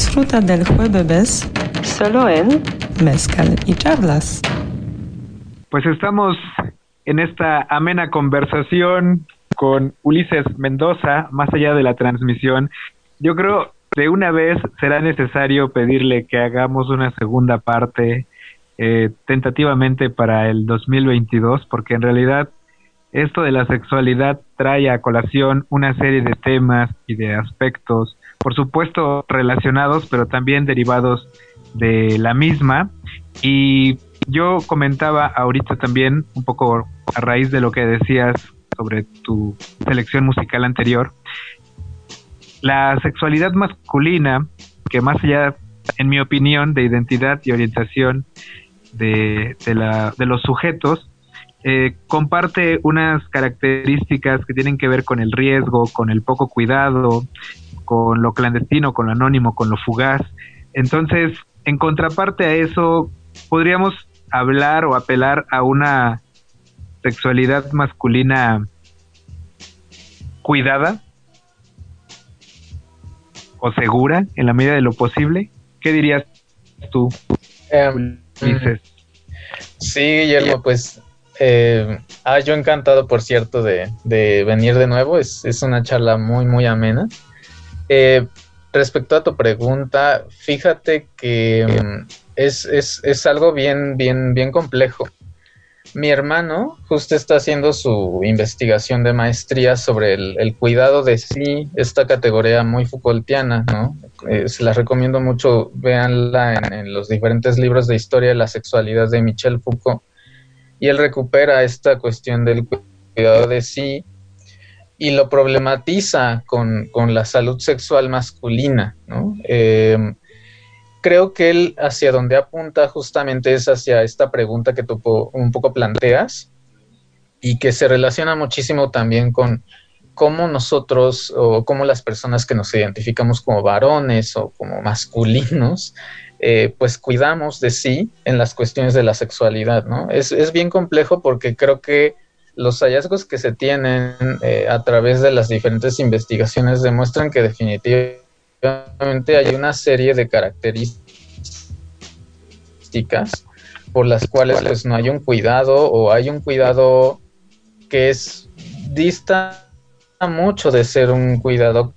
Disfruta del jueves solo en Mezcal y Charlas. Pues estamos en esta amena conversación con Ulises Mendoza, más allá de la transmisión. Yo creo de una vez será necesario pedirle que hagamos una segunda parte eh, tentativamente para el 2022, porque en realidad esto de la sexualidad trae a colación una serie de temas y de aspectos, por supuesto relacionados, pero también derivados de la misma. Y yo comentaba ahorita también, un poco a raíz de lo que decías sobre tu selección musical anterior, la sexualidad masculina, que más allá, en mi opinión, de identidad y orientación de, de, la, de los sujetos, eh, comparte unas características que tienen que ver con el riesgo, con el poco cuidado, con lo clandestino, con lo anónimo, con lo fugaz. Entonces, en contraparte a eso, podríamos hablar o apelar a una sexualidad masculina cuidada o segura en la medida de lo posible. ¿Qué dirías tú, em, Sí, Guillermo, pues eh, ah, yo encantado, por cierto, de, venir de nuevo. Es, es, una charla muy, muy amena. Eh, respecto a tu pregunta, fíjate que mm, es, es, es, algo bien, bien, bien complejo. Mi hermano justo está haciendo su investigación de maestría sobre el, cuidado de sí, esta categoría muy Foucaultiana, ¿no? Eh, se la recomiendo mucho, véanla en, en, los diferentes libros de historia de la sexualidad de Michel Foucault. Y él recupera esta cuestión del cuidado de sí y lo problematiza con, con la salud sexual masculina, ¿no? Eh, creo que él hacia donde apunta justamente es hacia esta pregunta que tú un poco planteas y que se relaciona muchísimo también con cómo nosotros o cómo las personas que nos identificamos como varones o como masculinos, eh, pues cuidamos de sí en las cuestiones de la sexualidad, ¿no? Es, es bien complejo porque creo que los hallazgos que se tienen eh, a través de las diferentes investigaciones demuestran que definitivamente hay una serie de características por las cuales pues no hay un cuidado o hay un cuidado que es dista mucho de ser un cuidado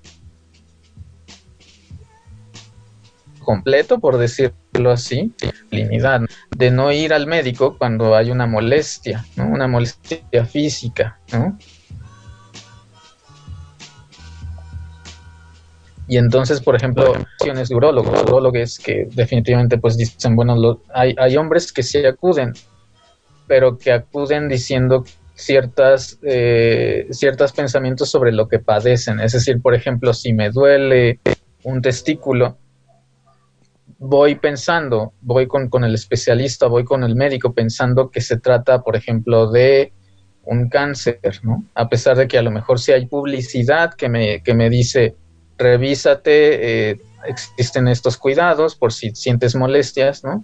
completo, por decirlo así, de no ir al médico cuando hay una molestia, ¿no? una molestia física, ¿no? Y entonces, por ejemplo, acciones de urólogos, urólogos que definitivamente pues dicen, bueno, hay, hay hombres que sí acuden, pero que acuden diciendo ciertas, eh, ciertos pensamientos sobre lo que padecen. Es decir, por ejemplo, si me duele un testículo, voy pensando, voy con, el especialista, voy con el médico pensando que se trata, por ejemplo, de un cáncer, ¿no? A pesar de que a lo mejor si hay publicidad que me, que me dice, revísate, eh, existen estos cuidados por si sientes molestias, ¿no?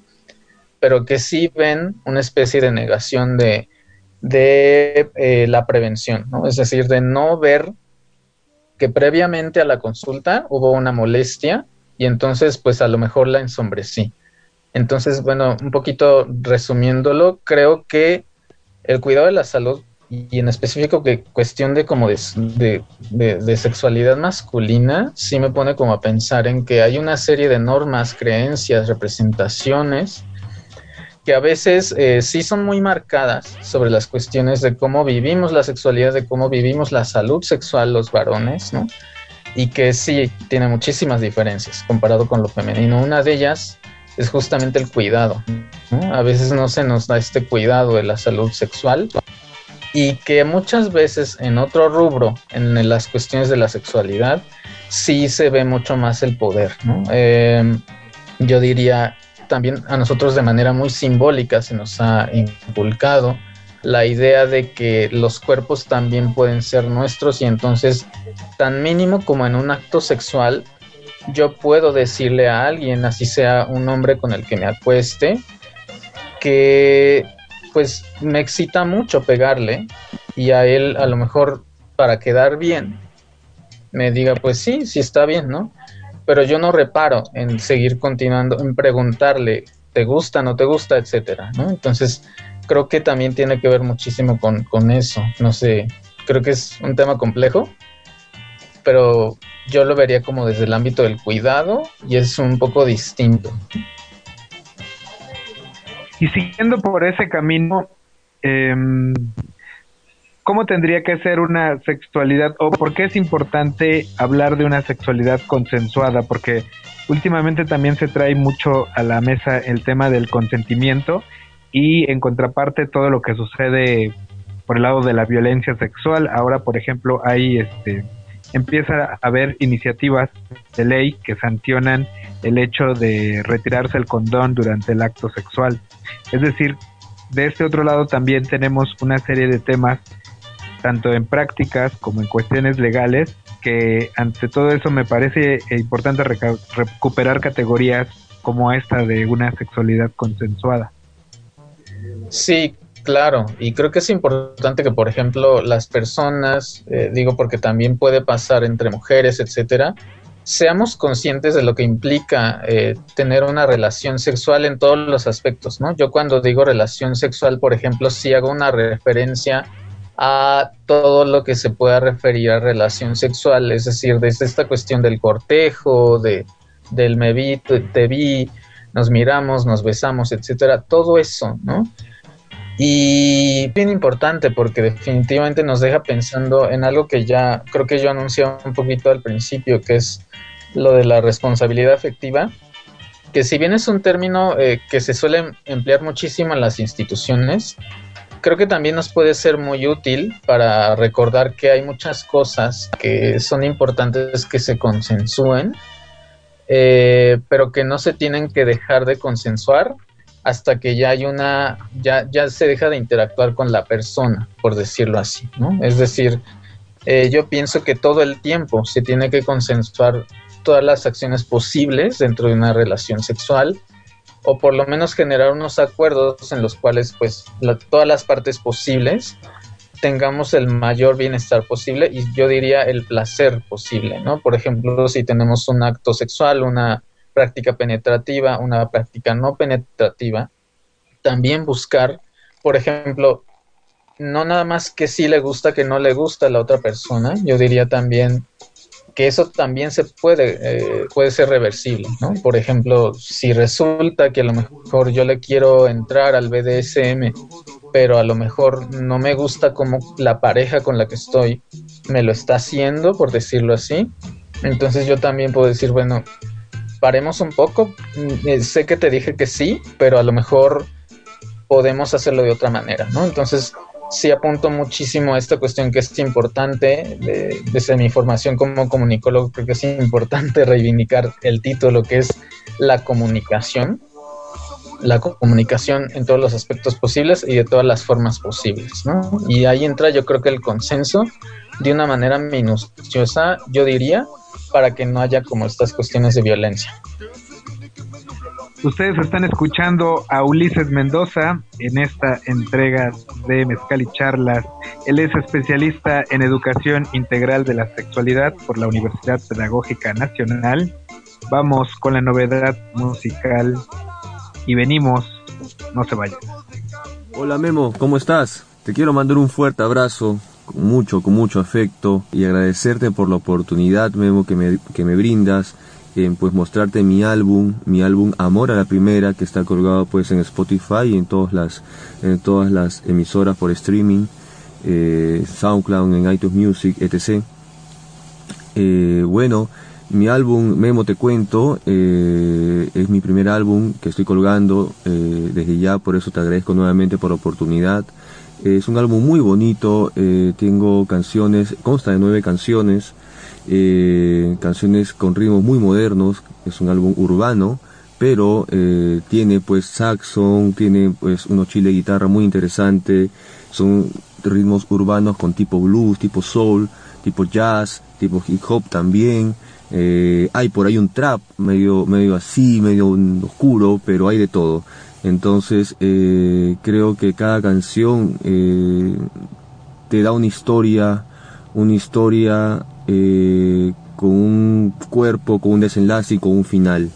Pero que sí ven una especie de negación de, de eh, la prevención, ¿no? Es decir, de no ver que previamente a la consulta hubo una molestia y entonces pues a lo mejor la ensombrecí. Entonces, bueno, un poquito resumiéndolo, creo que el cuidado de la salud y en específico que cuestión de como de, de, sexualidad masculina, sí me pone como a pensar en que hay una serie de normas, creencias, representaciones que a veces eh, sí son muy marcadas sobre las cuestiones de cómo vivimos la sexualidad, de cómo vivimos la salud sexual los varones, ¿no? Y que sí tiene muchísimas diferencias comparado con lo femenino. Una de ellas es justamente el cuidado. A veces no se nos da este cuidado de la salud sexual y que muchas veces en otro rubro, en las cuestiones de la sexualidad, sí se ve mucho más el poder. Em, yo diría también a nosotros de manera muy simbólica se nos ha inculcado la idea de que los cuerpos también pueden ser nuestros y entonces tan mínimo como en un acto sexual yo puedo decirle a alguien, así sea un hombre con el que me acueste, que pues me excita mucho pegarle y a él a lo mejor para quedar bien me diga pues sí, sí está bien, ¿no? pero yo no reparo en seguir continuando, en preguntarle, ¿te gusta, no te gusta, etcétera, ¿no? Entonces, creo que también tiene que ver muchísimo con, con eso, no sé, creo que es un tema complejo, pero yo lo vería como desde el ámbito del cuidado y es un poco distinto. Y siguiendo por ese camino, em, ¿cómo tendría que ser una sexualidad o por qué es importante hablar de una sexualidad consensuada? Porque últimamente también se trae mucho a la mesa el tema del consentimiento y en contraparte todo lo que sucede por el lado de la violencia sexual. Ahora, por ejemplo, hay este empieza a haber iniciativas de ley que sancionan el hecho de retirarse el condón durante el acto sexual. Es decir, de este otro lado también tenemos una serie de temas, tanto en prácticas como en cuestiones legales, que ante todo eso me parece importante recuperar categorías como esta de una sexualidad consensuada. Sí, Claro, y creo que es importante que, por ejemplo, las personas, eh, digo porque también puede pasar entre mujeres, etcétera, seamos conscientes de lo que implica eh, tener una relación sexual en todos los aspectos, ¿no? Yo cuando digo relación sexual, por ejemplo, sí hago una referencia a todo lo que se pueda referir a relación sexual, es decir, desde esta cuestión del cortejo, de, del me vi, te vi, nos miramos, nos besamos, etcétera, todo eso, ¿no? Y bien importante porque definitivamente nos deja pensando en algo que ya creo que yo anuncié un poquito al principio, que es lo de la responsabilidad afectiva, que si bien es un término eh, que se suele emplear muchísimo en las instituciones, creo que también nos puede ser muy útil para recordar que hay muchas cosas que son importantes que se consensúen, eh, pero que no se tienen que dejar de consensuar hasta que ya hay una, ya, ya se deja de interactuar con la persona, por decirlo así, ¿no? Es decir, eh, yo pienso que todo el tiempo se tiene que consensuar todas las acciones posibles dentro de una relación sexual o por lo menos generar unos acuerdos en los cuales pues todas las partes posibles tengamos el mayor bienestar posible y yo diría el placer posible, ¿no? Por ejemplo, si tenemos un acto sexual, una práctica penetrativa, una práctica no penetrativa, también buscar, por ejemplo, no nada más que sí le gusta, que no le gusta a la otra persona, yo diría también que eso también se puede, eh, puede ser reversible, ¿no? Por ejemplo, si resulta que a lo mejor yo le quiero entrar al BDSM, pero a lo mejor no me gusta como la pareja con la que estoy me lo está haciendo, por decirlo así, entonces yo también puedo decir, bueno, paremos un poco. Mm, eh, sé que te dije que sí, pero a lo mejor podemos hacerlo de otra manera, ¿no? Entonces, sí apunto muchísimo a esta cuestión que es importante, desde mi formación como comunicólogo, creo que es importante (laughs) reivindicar el título que es la comunicación, la comunicación en todos los aspectos posibles y de todas las formas posibles, ¿no? Y ahí entra yo creo que el consenso de una manera minuciosa, yo diría, para que no haya como estas cuestiones de violencia. Ustedes están escuchando a Ulises Mendoza en esta entrega de Mezcal y Charlas. Él es especialista en educación integral de la sexualidad por la Universidad Pedagógica Nacional. Vamos con la novedad musical y venimos, no se vayan. Hola Memo, ¿cómo estás? Te quiero mandar un fuerte abrazo con mucho, con mucho afecto y agradecerte por la oportunidad, Memo, que me, que me brindas en pues mostrarte mi álbum, mi álbum Amor a la Primera, que está colgado pues en Spotify y en todas las, en todas las emisoras por streaming, eh, SoundCloud, en iTunes Music, etc. Eh, bueno, mi álbum Memo Te Cuento eh, es mi primer álbum que estoy colgando desde ya, por eso te agradezco nuevamente por la oportunidad. Es un álbum muy bonito, eh, tengo canciones, consta de nueve canciones, eh, canciones con ritmos muy modernos, es un álbum urbano, pero eh, tiene pues saxon, tiene pues unos chile de guitarra muy interesante, son ritmos urbanos con tipo blues, tipo soul, tipo jazz, tipo hip hop también. hay por ahí un trap medio, medio así, medio oscuro, pero hay de todo. Entonces eh, creo que cada canción eh, te da una historia, una historia eh, con un cuerpo, con un desenlace y con un final.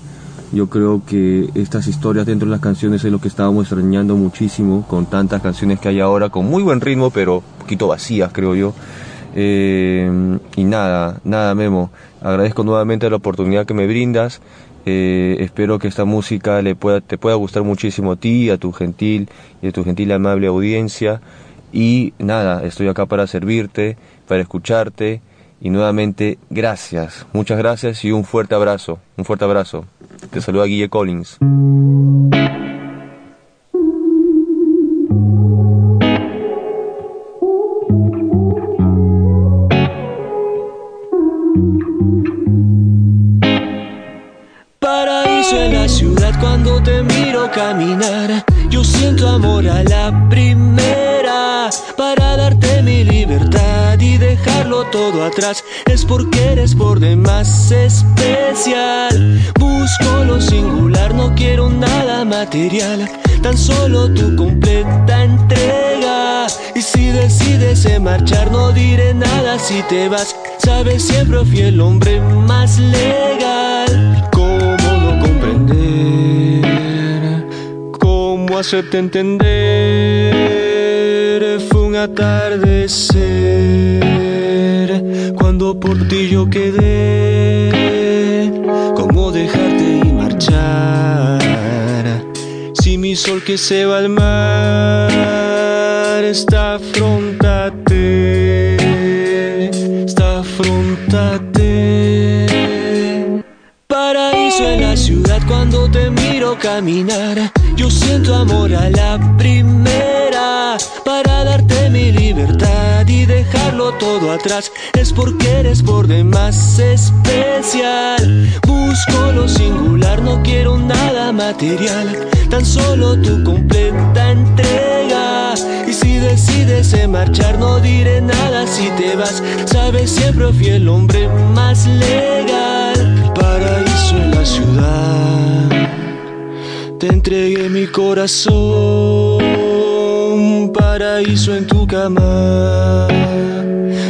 Yo creo que estas historias dentro de las canciones es lo que estábamos extrañando muchísimo con tantas canciones que hay ahora, con muy buen ritmo, pero un poquito vacías, creo yo. Y nada, nada, Memo. Agradezco nuevamente la oportunidad que me brindas. Eh, espero que esta música le pueda, te pueda gustar muchísimo a ti, a tu gentil y a tu gentil amable audiencia. Y nada, estoy acá para servirte, para escucharte. Y nuevamente, gracias, muchas gracias y un fuerte abrazo, un fuerte abrazo. Te saluda Guille Collins. Yo siento amor a la primera para darte mi libertad y dejarlo todo atrás. Es porque eres por demás especial. Busco lo singular, no quiero nada material. Tan solo tu completa entrega. Y si decides marchar, no diré nada si te vas. Sabes, siempre fui el hombre más legal. ¿Cómo no comprender? ¿Cómo hacerte entender? Fue un atardecer cuando por ti yo quedé. ¿Cómo dejarte y marchar? Si mi sol que se va al mar está afrontate, está afrontate. Paraíso en la ciudad cuando te miro caminar. Yo siento amor a la primera para darte mi libertad y dejarlo todo atrás. Es porque eres por demás especial. Busco lo singular, no quiero nada material. Tan solo tu completa entrega. Y si decides marchar, no diré nada si te vas. Sabes, siempre fui el hombre más legal. Paraíso en la ciudad. Te entregué mi corazón, paraíso en tu cama.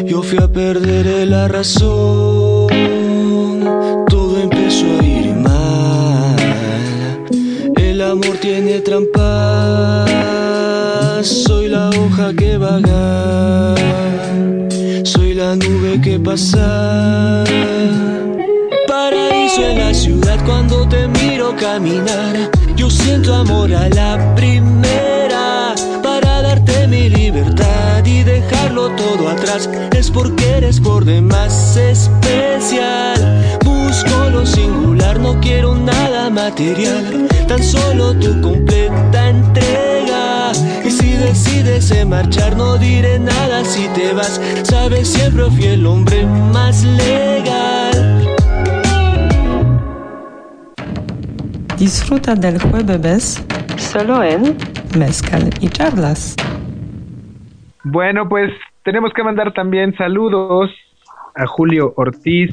Yo fui a perder la razón, todo empezó a ir mal. El amor tiene trampas, soy la hoja que vaga, soy la nube que pasa. Paraíso en la ciudad cuando te miro caminar. Siento amor a la primera para darte mi libertad y dejarlo todo atrás. Es porque eres por demás especial. Busco lo singular, no quiero nada material. Tan solo tu completa entrega. Y si decides marchar, no diré nada si te vas. Sabes, siempre fui el hombre más legal. Disfruta del jueves Solo en Mezcal y Charlas. Bueno, pues tenemos que mandar también saludos a Julio Ortiz,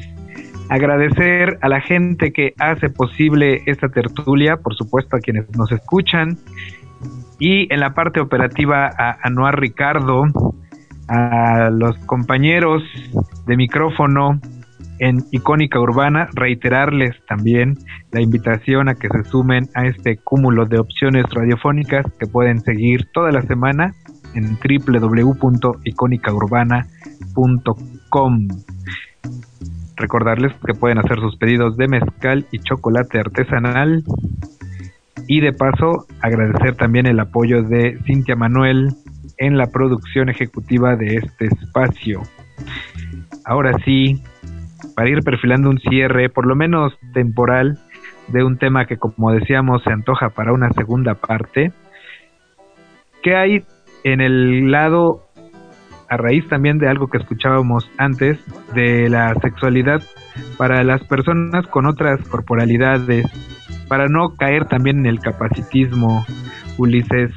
agradecer a la gente que hace posible esta tertulia, por supuesto a quienes nos escuchan, y en la parte operativa a Anuar Ricardo, a los compañeros de micrófono en Icónica Urbana, reiterarles también la invitación a que se sumen a este cúmulo de opciones radiofónicas que pueden seguir toda la semana en www.icónicaurbana.com. Recordarles que pueden hacer sus pedidos de mezcal y chocolate artesanal. Y de paso, agradecer también el apoyo de Cintia Manuel en la producción ejecutiva de este espacio. Ahora sí, para ir perfilando un cierre, por lo menos temporal, de un tema que como decíamos se antoja para una segunda parte, ¿qué hay en el lado, a raíz también de algo que escuchábamos antes, de la sexualidad para las personas con otras corporalidades, para no caer también en el capacitismo, Ulises?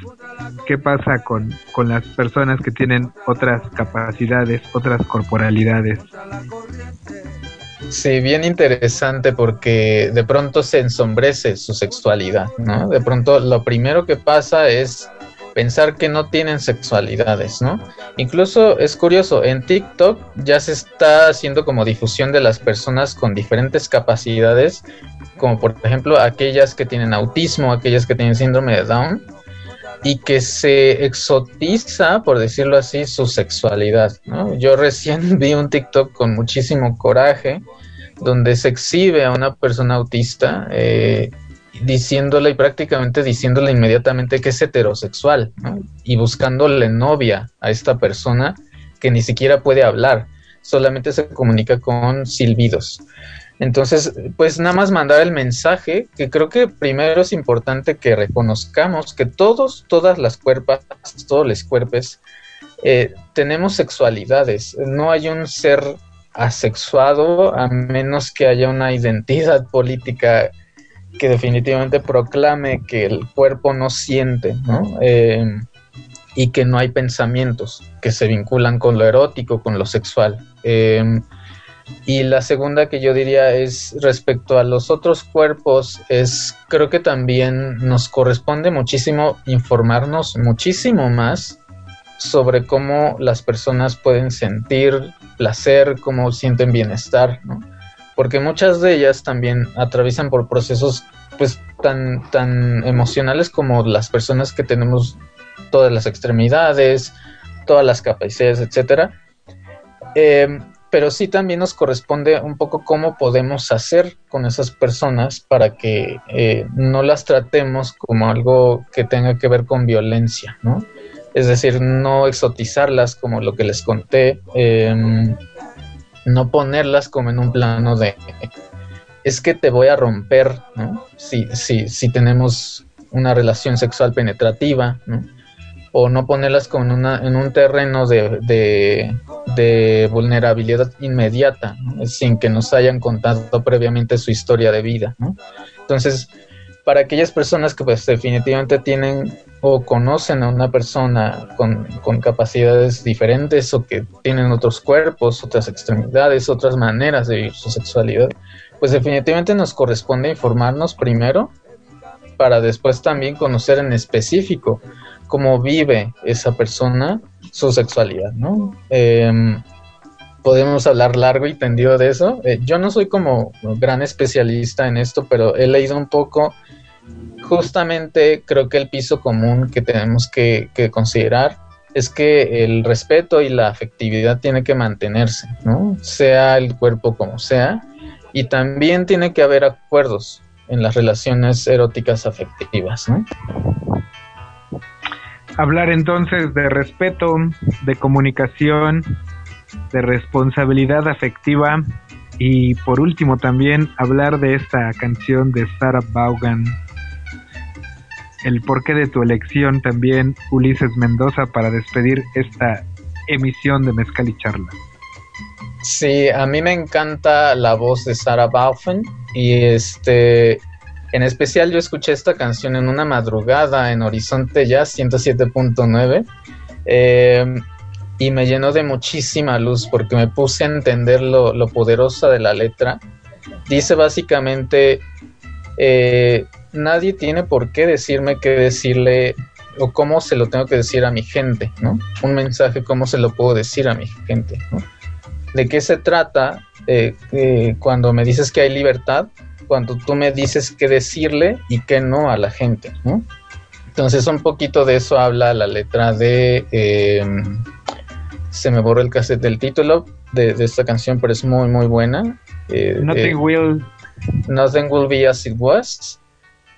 ¿Qué pasa con, con las personas que tienen otras capacidades, otras corporalidades? Sí, bien interesante porque de pronto se ensombrece su sexualidad, ¿no? De pronto lo primero que pasa es pensar que no tienen sexualidades, ¿no? Incluso es curioso, en TikTok ya se está haciendo como difusión de las personas con diferentes capacidades, como por ejemplo aquellas que tienen autismo, aquellas que tienen síndrome de Down, y que se exotiza, por decirlo así, su sexualidad. Yo recién (laughs) vi un TikTok con muchísimo coraje, donde se exhibe a una persona autista, eh, diciéndole y prácticamente diciéndole inmediatamente que es heterosexual ¿no? y buscándole novia a esta persona que ni siquiera puede hablar, solamente se comunica con silbidos. Entonces, pues nada más mandar el mensaje, que creo que primero es importante que reconozcamos que todos, todas las cuerpas, todos los cuerpos, eh, tenemos sexualidades. No hay un ser asexuado a menos que haya una identidad política que definitivamente proclame que el cuerpo no siente, ¿no? Eh, y que no hay pensamientos que se vinculan con lo erótico, con lo sexual. Eh, y la segunda que yo diría es respecto a los otros cuerpos, es creo que también nos corresponde muchísimo informarnos muchísimo más sobre cómo las personas pueden sentir placer, cómo sienten bienestar, ¿no? Porque muchas de ellas también atraviesan por procesos pues tan, tan emocionales como las personas que tenemos todas las extremidades, todas las capacidades, etcétera. Eh, pero sí también nos corresponde un poco cómo podemos hacer con esas personas para que eh, no las tratemos como algo que tenga que ver con violencia, ¿no? Es decir, no exotizarlas como lo que les conté, em, no ponerlas como en un plano de es que te voy a romper, ¿no? Si, si, si tenemos una relación sexual penetrativa, ¿no? O no ponerlas con una, en un terreno de, de, vulnerabilidad inmediata, sin que nos hayan contado previamente su historia de vida. ¿no? Entonces, para aquellas personas que pues definitivamente tienen o conocen a una persona con, con, capacidades diferentes o que tienen otros cuerpos, otras extremidades, otras maneras de vivir su sexualidad, pues definitivamente nos corresponde informarnos primero para después también conocer en específico cómo vive esa persona su sexualidad, ¿no? Em, podemos hablar largo y tendido de eso. Eh, yo no soy como gran especialista en esto, pero he leído un poco. Justamente creo que el piso común que tenemos que, que considerar es que el respeto y la afectividad tiene que mantenerse, ¿no? Sea el cuerpo como sea. Y también tiene que haber acuerdos en las relaciones eróticas afectivas, ¿no? Hablar entonces de respeto, de comunicación, de responsabilidad afectiva y por último también hablar de esta canción de Sarah Vaughan, el porqué de tu elección también Ulises Mendoza para despedir esta emisión de Mezcal y Charla. Sí, a mí me encanta la voz de Sarah Vaughan y este en especial yo escuché esta canción en una madrugada en Horizonte Jazz 107.9 eh, y me llenó de muchísima luz porque me puse a entender lo, poderosa de la letra. Dice básicamente, eh, nadie tiene por qué decirme qué decirle o cómo se lo tengo que decir a mi gente, ¿no? Un mensaje, cómo se lo puedo decir a mi gente. ¿De qué se trata eh, cuando me dices que hay libertad? Cuando tú me dices qué decirle y qué no a la gente, ¿no? Entonces un poquito de eso habla la letra de... Em, se me borró el cassette del título de, esta canción, pero es muy, muy buena. Eh, nothing will... Nothing will be as it was.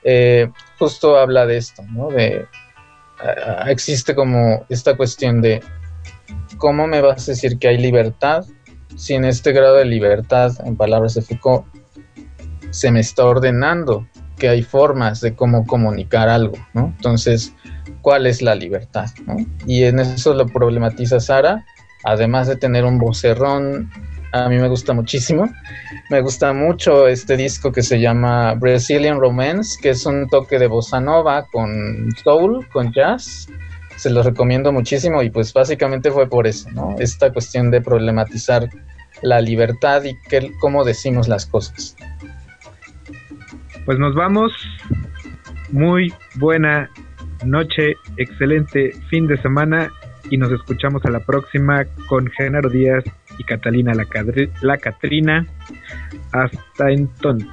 Eh, justo habla de esto, ¿no? De... existe como esta cuestión de cómo me vas a decir que hay libertad si en este grado de libertad, en palabras de Foucault, se me está ordenando que hay formas de cómo comunicar algo, ¿no? Entonces, ¿cuál es la libertad? Y en eso lo problematiza Sara, además de tener un vocerrón, a mí me gusta muchísimo. Me gusta mucho este disco que se llama Brazilian Romance, que es un toque de bossa nova con soul, con jazz. Se los recomiendo muchísimo y pues básicamente fue por eso, ¿no? Esta cuestión de problematizar la libertad y que, cómo decimos las cosas. Pues nos vamos. Muy buena noche, excelente fin de semana y nos escuchamos a la próxima con Genaro Díaz y Catalina la, la Catrina. Hasta entonces.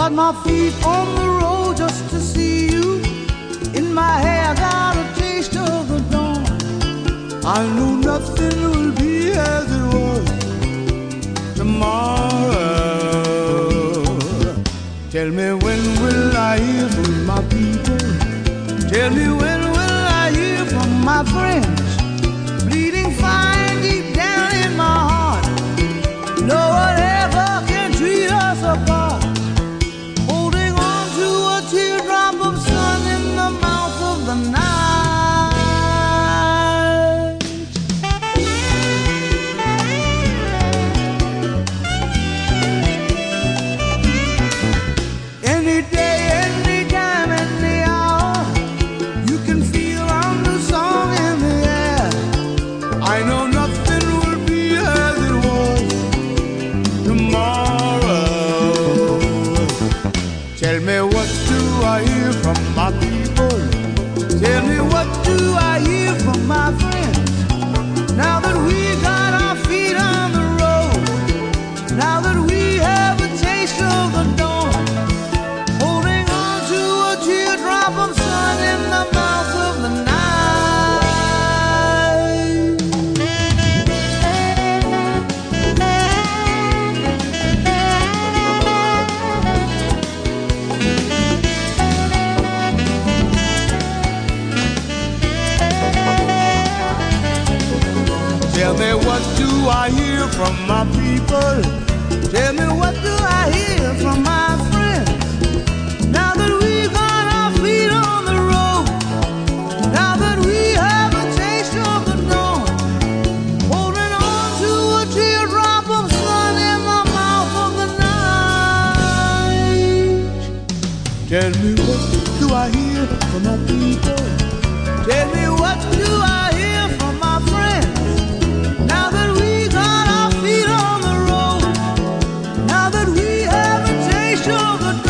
Put my feet on the road just to see you. In my hair, I got a taste of the dawn. I knew nothing would be as it was tomorrow. Tell me when will I hear from my people? Tell me when will I hear from my friends? 这个